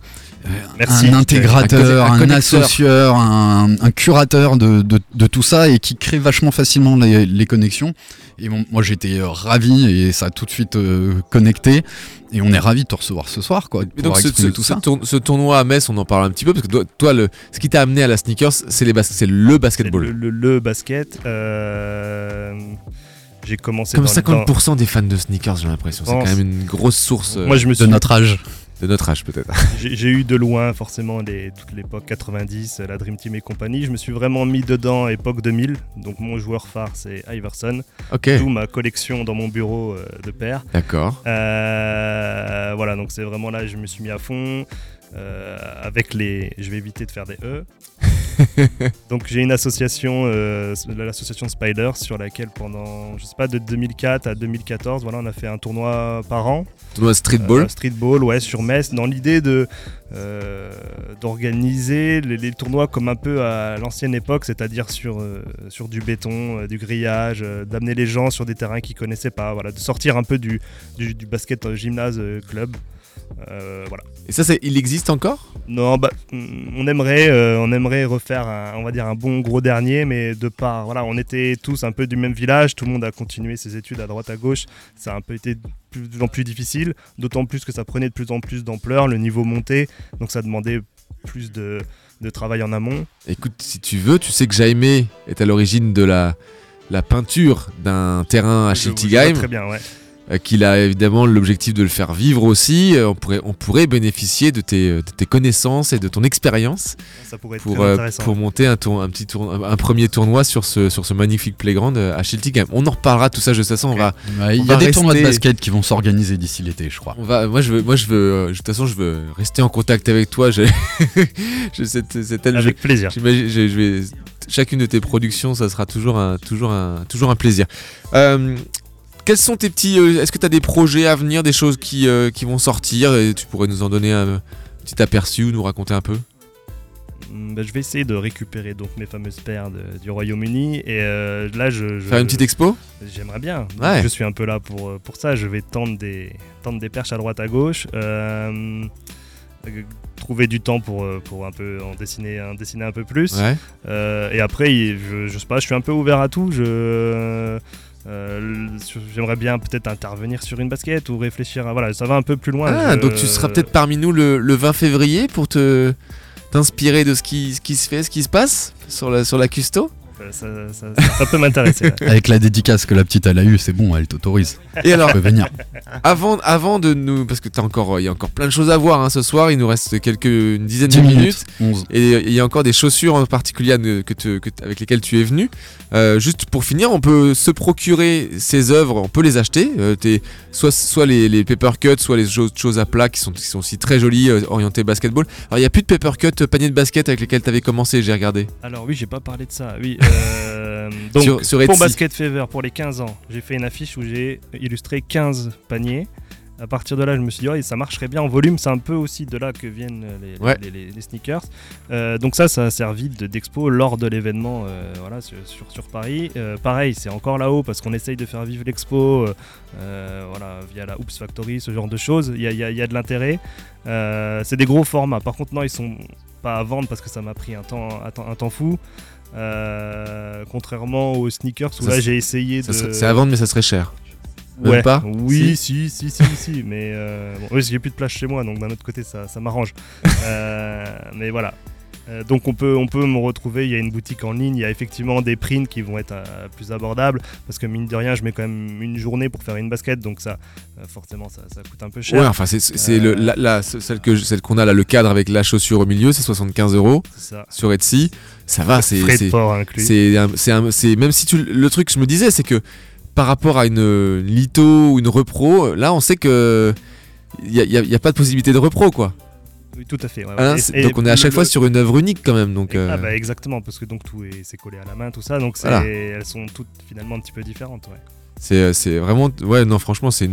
Merci. un intégrateur, Un un, associeur, un, un curateur de, de- de tout ça et qui crée vachement facilement les, les connexions. Et bon, moi j'étais euh, ravi et ça a tout de suite euh, connecté. Et on est ravi de te recevoir ce soir, quoi, donc ce, tout ça. ce tournoi à Metz, on en parle un petit peu parce que toi, toi, le, ce qui t'a amené à la sneakers, c'est bas- le basketball. Le, le- le basket. euh, j'ai commencé Comme dans le- 50% des fans de sneakers, j'ai l'impression. C'est quand même une grosse source euh, Moi, je me De notre âge. De notre âge peut-être. <laughs> J'ai eu de loin forcément les, toute l'époque 90, euh, la Dream Team et compagnie. Je me suis vraiment mis dedans époque 2000. Donc mon joueur phare c'est Iverson. Ok, D'où ma collection dans mon bureau euh, de père. d'accord. Euh, voilà, donc c'est vraiment là je me suis mis à fond. Euh, avec les. Je vais éviter de faire des E. <laughs> donc j'ai une association, euh, l'association Spider, sur laquelle pendant, je sais pas, de 2004 à 2014, voilà, on a fait un tournoi par an. Tournoi streetball. Euh, streetball, ouais, sur Metz, dans l'idée de d'organiser les, les tournois comme un peu à l'ancienne époque, c'est-à-dire sur, sur du béton, du grillage, d'amener les gens sur des terrains qu'ils connaissaient pas, voilà, de sortir un peu du, du, du basket gymnase club. Euh, voilà. Et ça, c'est- il existe encore? Non, bah, on aimerait, euh, on aimerait refaire, un, on va dire un bon gros dernier, mais de part, voilà, on était tous un peu du même village, tout le monde a continué ses études à droite à gauche, ça a un peu été de plus en plus difficile, d'autant plus que ça prenait de plus en plus d'ampleur, le niveau montait, donc ça demandait plus de, de travail en amont. Écoute, si tu veux, tu sais que Jaime est à l'origine de la, la peinture d'un terrain à Schiltigheim. Très bien, ouais. Euh, qu'il a évidemment l'objectif de le faire vivre aussi. Euh, on, pourrait, on pourrait bénéficier de tes, de tes connaissances et de ton expérience Ça pour, euh, pour monter un, tour- un, petit tour, un, premier tournoi sur ce, sur ce magnifique playground à Schiltigheim. On en reparlera tout ça, de toute façon, on va... Ouais, Il y a des tournois de basket qui vont s'organiser d'ici l'été, je crois. On va, moi, je veux, moi, je veux, de toute façon, je veux rester en contact avec toi. J'ai, je, <laughs> c'est, c'est tel- Avec je- plaisir. je, je vais, chacune de tes productions, ça sera toujours un, toujours un, toujours un plaisir. Euh, quels sont tes petits, euh, est-ce que tu as des projets à venir, des choses qui, euh, qui vont sortir et tu pourrais nous en donner un petit aperçu ou nous raconter un peu? Mm, bah, je vais essayer de récupérer donc mes fameuses paires de- du Royaume-Uni et euh, là je, je- Faire une petite expo? J'aimerais bien. Ouais. Je suis un peu là pour, pour ça. Je vais tendre des, tendre des perches à droite à gauche. euh, trouver du temps pour, pour un peu en dessiner, en dessiner un peu plus. Ouais. Euh, et après, je, je sais pas, je suis un peu ouvert à tout. Je, euh, j'aimerais bien peut-être intervenir sur une basket ou réfléchir à voilà, ça va un peu plus loin. Ah, Je- donc tu seras peut-être parmi nous le, le 20 février pour te t'inspirer de ce qui, ce qui se fait, ce qui se passe sur la, sur la custo? Ça, ça- peut m'intéresser. ouais. <laughs> Avec la dédicace que la petite elle a eue, c'est bon, elle t'autorise. Et alors, Tu peux venir. avant, avant de nous, parce que t'as encore, il y a encore plein de choses à voir hein, ce soir. Il nous reste quelques une dizaine 10 de minutes, minutes, 11. et il y a encore des chaussures en particulier que te- que avec lesquelles tu es venu. Euh, juste pour finir, on peut se procurer ces œuvres, on peut les acheter. Euh, t'es- soit, soit les, les paper cuts, soit les choses, choses à plat qui sont, qui sont aussi très jolies, euh, orientées basketball. Alors il y a plus de paper cut euh, panier de basket avec lesquels t'avais commencé, j'ai regardé. Alors oui, j'ai pas parlé de ça. Oui. Euh, donc Sur- sur pour. Basket Fever pour les 15 ans, j'ai fait une affiche où j'ai illustré 15 paniers. À partir de là, je me suis dit, ouais, ça marcherait bien en volume. C'est un peu aussi de là que viennent les, Ouais. les- les- les sneakers. Euh, donc ça, ça a servi de- d'expo lors de l'événement euh, voilà, sur, sur, sur Paris. Pareil, c'est encore là-haut parce qu'on essaye de faire vivre l'expo voilà, via la Oops Factory, ce genre de choses. Il y a, il y a- il y a de l'intérêt. C'est des gros formats. Par contre, non, ils sont pas à vendre parce que ça m'a pris un temps, un temps, un temps fou. Euh, contrairement aux sneakers où Ça, là j'ai essayé de. C'est à vendre, mais ça serait cher. Même Ouais. pas Oui, si, si, si, si, mais euh, bon, oui, j'ai plus de place chez moi, donc d'un autre côté, ça, ça m'arrange. <laughs> Euh, mais voilà. Euh, donc on peut, on peut me retrouver, il y a une boutique en ligne, il y a effectivement des prints qui vont être euh, plus abordables, parce que mine de rien, je mets quand même une journée pour faire une basket, donc ça, euh, forcément, ça, ça coûte un peu cher. Ouais, enfin, c'est celle que je- celle qu'on a là, le cadre avec la chaussure au milieu, c'est 75 euros sur Etsy. Ça va, c'est c'est- même si tu le truc, je me disais, c'est que par rapport à une, litho ou une repro, là, on sait que il y a, y a- y a pas de possibilité de repro, quoi. Oui, tout à fait. ouais, Et- et donc on est à le- chaque fois le- sur une œuvre unique quand même. Donc, euh, Ah bah exactement, parce que donc tout est, c'est collé à la main, tout ça, donc Voilà. elles sont toutes finalement un petit peu différentes. Ouais. C'est c'est vraiment. Ouais, non, franchement, c'est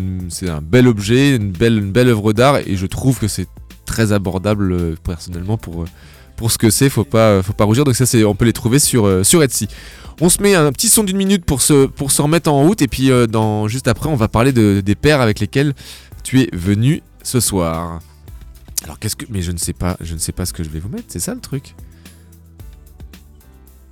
un bel objet, une belle, une belle œuvre d'art, et je trouve que c'est très abordable euh, personnellement pour, euh, pour ce que c'est. Faut pas, faut pas rougir. Donc, ça, on peut les trouver sur, euh, sur Etsy. On se met un petit son d'une minute pour se, pour se remettre en route, et puis euh, dans, juste après, on va parler de, des paires avec lesquelles tu es venu ce soir. Alors, qu'est-ce que. Mais je ne sais pas, je ne sais pas ce que je vais vous mettre, c'est ça le truc?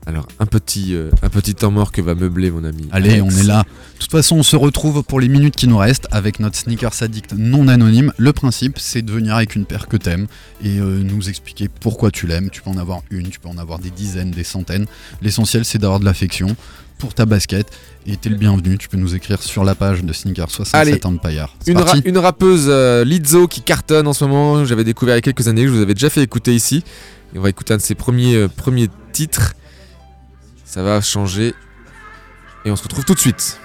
Alors, un petit, euh, un petit temps mort que va meubler mon ami. Allez, on est là. De toute façon, on se retrouve pour les minutes qui nous restent avec notre sneakers addict non anonyme. Le principe, c'est de venir avec une paire que t'aimes et euh, nous expliquer pourquoi tu l'aimes. Tu peux en avoir une, tu peux en avoir des dizaines, des centaines. L'essentiel, c'est d'avoir de l'affection pour ta basket. Et t'es le bienvenu. Tu peux nous écrire sur la page de Sneakers 67 Allez, Empire. Une, ra- parti une rappeuse euh, Lizzo qui cartonne en ce moment, j'avais découvert il y a quelques années, je vous avais déjà fait écouter ici. Et on va écouter un de ses premiers, euh, premiers titres. Ça va changer. Et on se retrouve tout de suite.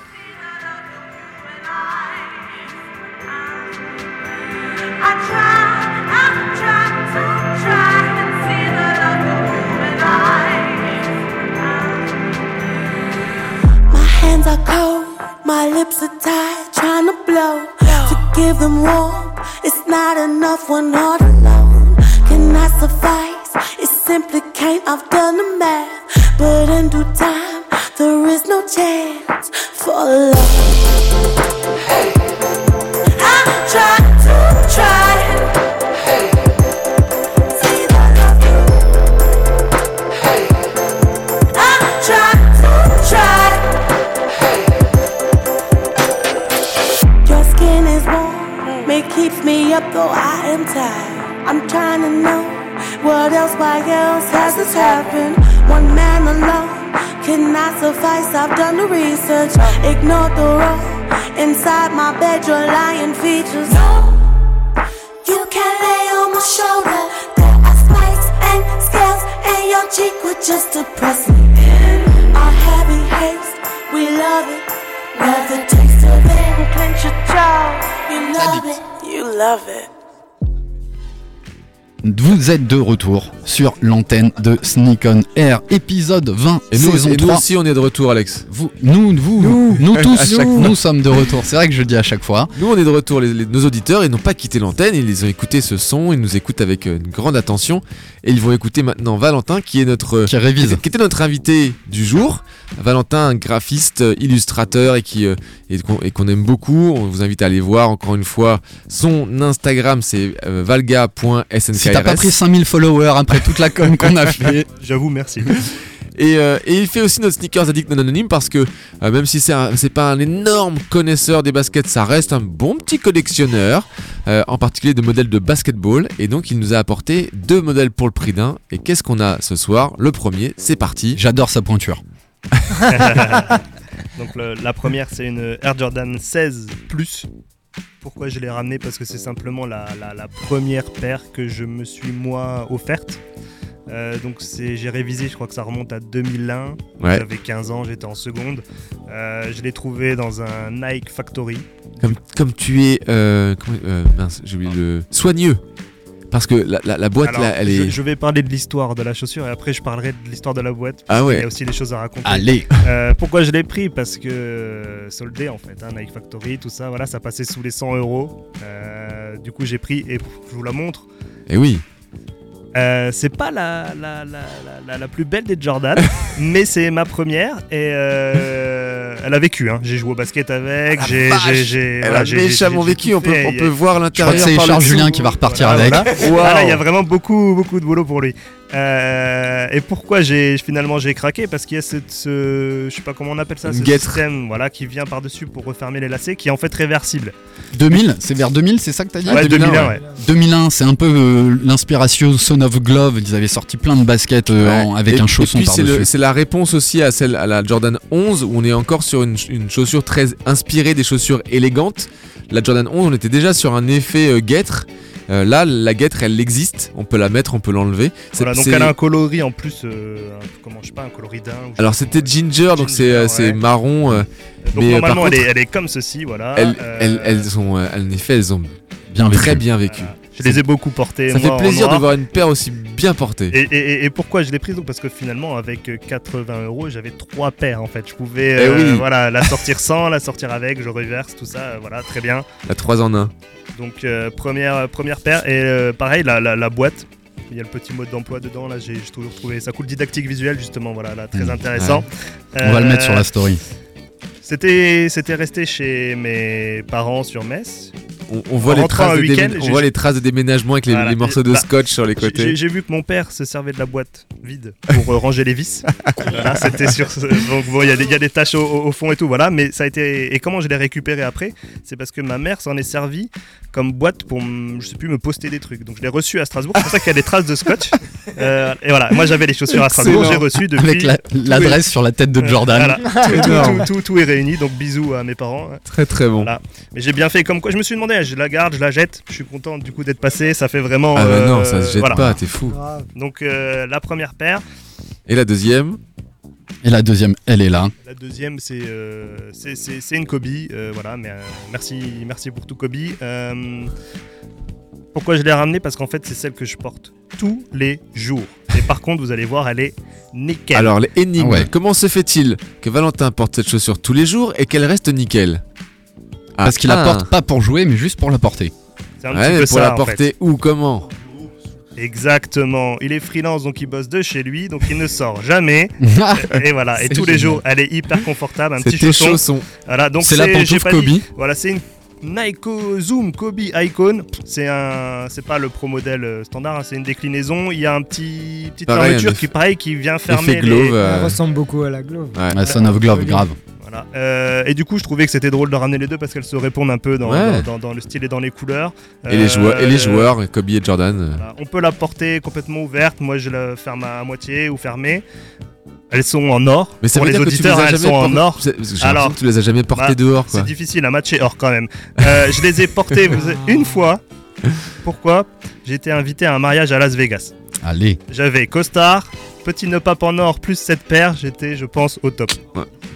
My lips are tied, trying to blow to give them warmth. It's not enough when all alone cannot suffice. It simply can't. I've done the math, but in due time there is no chance for love. I try to try. Up though I am tired. I'm trying to know what else, why else has this happened? One man alone cannot suffice. I've done the research, ignored the raw. Inside my bed, your lying features. No, you can't lay on my shoulder. There are spikes and scales, and your cheek would just depress me in. Our heavy haste, we love it. Love the taste of it. Clench your jaw. You love it. You love it. Vous êtes de retour sur l'antenne de Sneak on Air, épisode 20, Et nous, saison et nous 3. aussi, on est de retour, Alex. Vous, nous, vous, Nous. nous, tous, nous, sommes de retour. C'est vrai que je le dis à chaque fois. Nous, on est de retour. Les- les- nos auditeurs, ils n'ont pas quitté l'antenne. Ils ont écouté ce son. Ils nous écoutent avec euh, une grande attention. Et ils vont écouter maintenant Valentin, qui est notre, Qui révise. qui était notre invité du jour. Valentin, un graphiste, euh, illustrateur et qui euh, et qu'on aime beaucoup. On vous invite à aller voir encore une fois son Instagram, c'est euh, valga.snkrs. Si t'as pas pris 5000 followers après toute la com qu'on a <laughs> fait. J'avoue, merci. Et, euh, et il fait aussi notre sneakers addict non anonyme parce que euh, même si c'est pas un énorme connaisseur des baskets, ça reste un bon petit collectionneur, euh, en particulier de modèles de basketball. Et donc il nous a apporté deux modèles pour le prix d'un. Et qu'est-ce qu'on a ce soir? Le premier, c'est parti. J'adore sa pointure. <laughs> Donc le- la première c'est une Air Jordan 16 Plus. Pourquoi je l'ai ramené Parce que c'est simplement la, la- la première paire que je me suis moi offerte. Euh, donc c'est- j'ai révisé, je crois que ça remonte à 2001. Ouais. J'avais 15 ans, j'étais en seconde. Euh, je l'ai trouvé dans un Nike Factory. Comme, comme tu es. Euh, comment- euh, mince, j'ai oublié le. Soigneux. Parce que la, la- la boîte Alors, là, elle je, est. je vais parler de l'histoire de la chaussure et après je parlerai de l'histoire de la boîte. Ah ouais. Il y a aussi des choses à raconter. Allez. Euh, pourquoi je l'ai pris? Parce que euh, soldé en fait, hein, Nike Factory, tout ça, voilà, ça passait sous les 100 euros. Euh, du coup j'ai pris et je vous la montre. Eh oui. Euh, c'est pas la, la, la, la, la- la plus belle des Jordan, <laughs> mais c'est ma première et euh, elle a vécu. Hein. J'ai joué au basket avec, j'ai, j'ai, j'ai, Elle voilà, a méchamment vécu, on peut, on a- peut voir Je crois que l'intérieur. c'est Charles. Julien qui va repartir Voilà, avec. voilà. Voilà, il y a vraiment beaucoup, beaucoup de boulot pour lui. Euh, et pourquoi j'ai finalement j'ai craqué? Parce qu'il y a cette, ce, je sais pas comment on appelle ça, ce guêtre. système, voilà, qui vient par dessus pour refermer les lacets, qui est en fait réversible. 2000, c'est vers 2000, c'est ça que t'as dit? Ouais, 2001, ouais. 2001, c'est un peu euh, l'inspiration Son of Glove. Ils avaient sorti plein de baskets euh, Ouais. en- avec Et- un chausson Et puis c'est le- par-dessus. c'est la réponse aussi à celle à la Jordan 11 où on est encore sur une, une chaussure très inspirée des chaussures élégantes. La Jordan 11, on était déjà sur un effet euh, guêtre. Euh, là, la guêtre, elle existe. On peut la mettre, on peut l'enlever. Voilà, donc elle a un coloris en plus, euh, un- comment je sais pas, un coloris d'un. Alors c'était ginger, donc c'est euh, ouais. marron. euh, Donc mais euh, par normalement contre, elle, est, elle est comme ceci, voilà. elles, Euh, elles- elles ont, euh, en effet, elles ont Bien très vécu. bien vécu. Je les ai beaucoup portées. Ça moi, fait plaisir de voir une paire aussi bien portée. Et, et- et pourquoi je l'ai prise? Donc Parce que finalement, avec euh, 80 euros, j'avais trois paires en fait. Je pouvais Eh euh, oui. voilà, la <laughs> sortir sans, la sortir avec, je reverse, tout ça, euh, voilà, très bien. La 3 en 1. Donc, euh, première, première paire. Et euh, pareil, la, la- la boîte. Il y a le petit mode d'emploi dedans, là j'ai toujours trouvé ça cool. Didactique visuel, justement, voilà, là, très Mmh. intéressant. On va le mettre sur Euh, la story. C'était c'était resté chez mes parents sur Metz. On, on voit, En les traces de on voit les traces de déménagement avec les, Voilà. les morceaux de Bah, scotch sur les côtés. J'ai vu que mon père se servait de la boîte vide pour euh, ranger les vis. <laughs> voilà, c'était sur ce- Donc bon, il y, a des- il y a des taches au, fond et tout, voilà. Mais ça a été. Et comment je l'ai récupéré après? C'est parce que ma mère s'en est servie comme boîte pour, me- je sais plus, me poster des trucs. Donc je l'ai reçu à Strasbourg. C'est pour ça qu'il y a des traces de scotch. Euh, et voilà, moi j'avais les chaussures à Strasbourg, j'ai reçu depuis. Avec l'adresse sur la tête de Euh, Jordan. voilà. Tout, tout- tout- tout est Donc bisous à mes parents. Très très bon. Voilà. Mais j'ai bien fait comme quoi. Je me suis demandé, je la garde, je la jette. Je suis content du coup d'être passé. Ça fait vraiment. Ah bah euh, non, ça se jette voilà. pas, t'es fou. Donc euh, la première paire. Et la deuxième Et la deuxième, elle est là. La deuxième, c'est euh, c'est- une Kobe. euh, voilà, mais euh, merci, merci pour tout Kobe. Pourquoi je l'ai ramenée? Parce qu'en fait, c'est celle que je porte tous les jours. Et par contre, vous allez voir, elle est nickel. Alors, les énigmes. Ah ouais. Comment se fait-il que Valentin porte cette chaussure tous les jours et qu'elle reste nickel? Ah, Parce qu'il la ah. porte pas pour jouer, mais juste pour la porter. c'est un Ouais, petit mais peu pour ça. la en porter fait. où Comment? Exactement. Il est freelance, donc il bosse de chez lui, donc il ne sort jamais. <laughs> et voilà. Et tous les jours, elle est hyper confortable, un petit chausson. chaussons. Voilà, donc C'est la pantoufle Kobe. dit- Voilà, c'est une Nike Zoom Kobe Icon. C'est un, c'est pas le pro modèle euh, standard, hein, c'est une déclinaison. Il y a un petit petite Pareil, fermeture qui pareil qui vient fermer glove. les. euh, Ça ressemble beaucoup à la glove. ouais. La Son of Glove, grave. Voilà. Euh, et du coup, je trouvais que c'était drôle de ramener les deux parce qu'elles se répondent un peu dans, Ouais. dans, dans- dans le style et dans les couleurs. Et, les joueurs, et les joueurs, Kobe et Jordan. voilà. On peut la porter complètement ouverte. Moi, je la ferme à moitié ou fermée. Elles sont en or. Mais ça Pour veut les dire que tu les auditeurs, as elles jamais sont en portées- or. Alors, que tu les as jamais portées bah, dehors. C'est difficile à matcher or quand même. Euh, <laughs> je les ai portées une fois. Pourquoi? J'ai été invité à un mariage à Las Vegas. Allez. J'avais costard, petit nœud pape en or plus cette paire. J'étais, je pense, au top.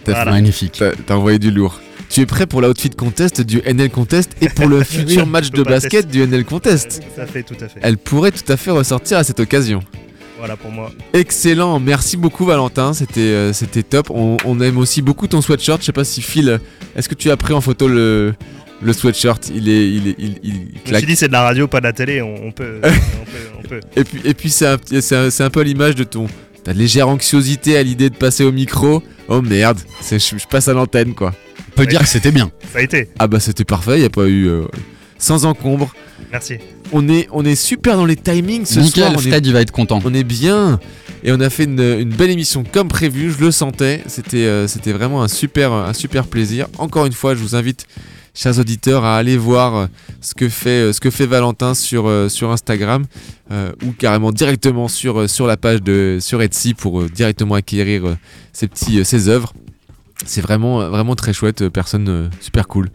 T'as Voilà. Magnifique. T'as envoyé du lourd. Tu es prêt pour l'outfit contest du NL Contest et pour le <laughs> futur match de basket du NL Contest? À fait, tout à fait. Elle pourrait tout à fait ressortir à cette occasion. Voilà pour moi. Excellent, merci beaucoup Valentin, c'était euh, c'était top. On, on aime aussi beaucoup ton sweatshirt. Je sais pas si Phil, est-ce que tu as pris en photo le, le sweatshirt? Il est, il est, il, il Je me claque. suis dit, c'est de la radio, pas de la télé. On, on peut, <laughs> on peut, on peut. Et puis, et puis c'est un, un, c'est un peu l'image de ton ta légère anxiosité à l'idée de passer au micro. Oh merde, je passe à l'antenne quoi. On peut dire que c'était bien. Ça a été. Ah bah c'était parfait, il y a pas eu euh, sans encombre. Merci. On est, on est super dans les timings ce Nickel, soir. On est, il va être content. on est bien. Et on a fait une, une belle émission comme prévu, je le sentais. C'était euh, c'était vraiment un super, un super plaisir. Encore une fois, je vous invite, chers auditeurs, à aller voir euh, ce que fait, euh, ce que fait Valentin sur, euh, sur Instagram euh, ou carrément directement sur, sur la page de sur Etsy pour euh, directement acquérir euh, ses, petits, euh, ses œuvres. C'est vraiment, vraiment très chouette, personne euh, super cool.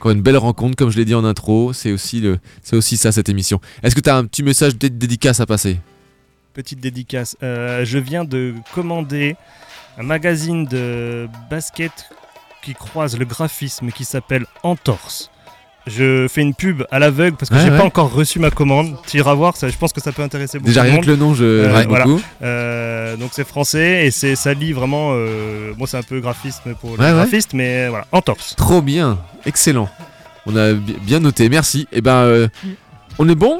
Encore une belle rencontre, comme je l'ai dit en intro, c'est aussi, le, aussi ça cette émission. Est-ce que tu as un petit message de dédicace à passer? Petite dédicace. Euh, je viens de commander un magazine de basket qui croise le graphisme qui s'appelle Entorse. Je fais une pub à l'aveugle parce que Ouais, j'ai ouais. pas encore reçu ma commande. Tu iras voir, ça, je pense que ça peut intéresser beaucoup Déjà, de rien monde. que le nom, je- Euh, voilà. beaucoup. Euh, donc c'est français et c'est ça lit vraiment. euh, moi c'est un peu graphisme pour les Ouais, ouais. graphistes, mais voilà, Entorse. Trop bien, excellent. On a bi- bien noté, merci. Et ben, euh, on est bon?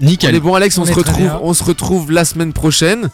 Nickel. On est bon, Alex. On, On se retrouve, on se retrouve la semaine prochaine.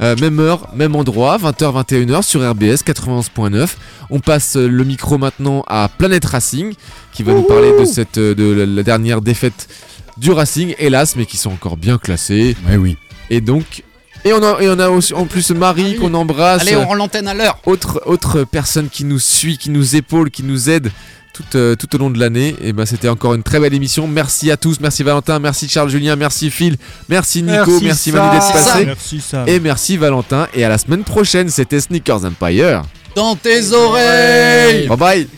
Euh, même heure, même endroit, 20h, 21h sur RBS 91.9. On passe le micro maintenant à Planète Racing qui va nous parler de, cette, euh, de la, la dernière défaite du Racing, hélas, mais qui sont encore bien classés. Ouais, oui. Et donc, et on a, et on a aussi, en plus Marie qu'on embrasse. Allez, on rend l'antenne à l'heure. Autre, autre personne qui nous suit, qui nous épaule, qui nous aide tout, euh, tout au long de l'année. Et ben c'était encore une très belle émission. Merci à tous, merci Valentin, merci Charles Julien, merci Phil, merci Nico, Merci merci. Manu d'être passé. Merci Sam. Et merci Valentin. Et à la semaine prochaine, c'était Sneakers Empire. Dans tes oreilles Bye bye.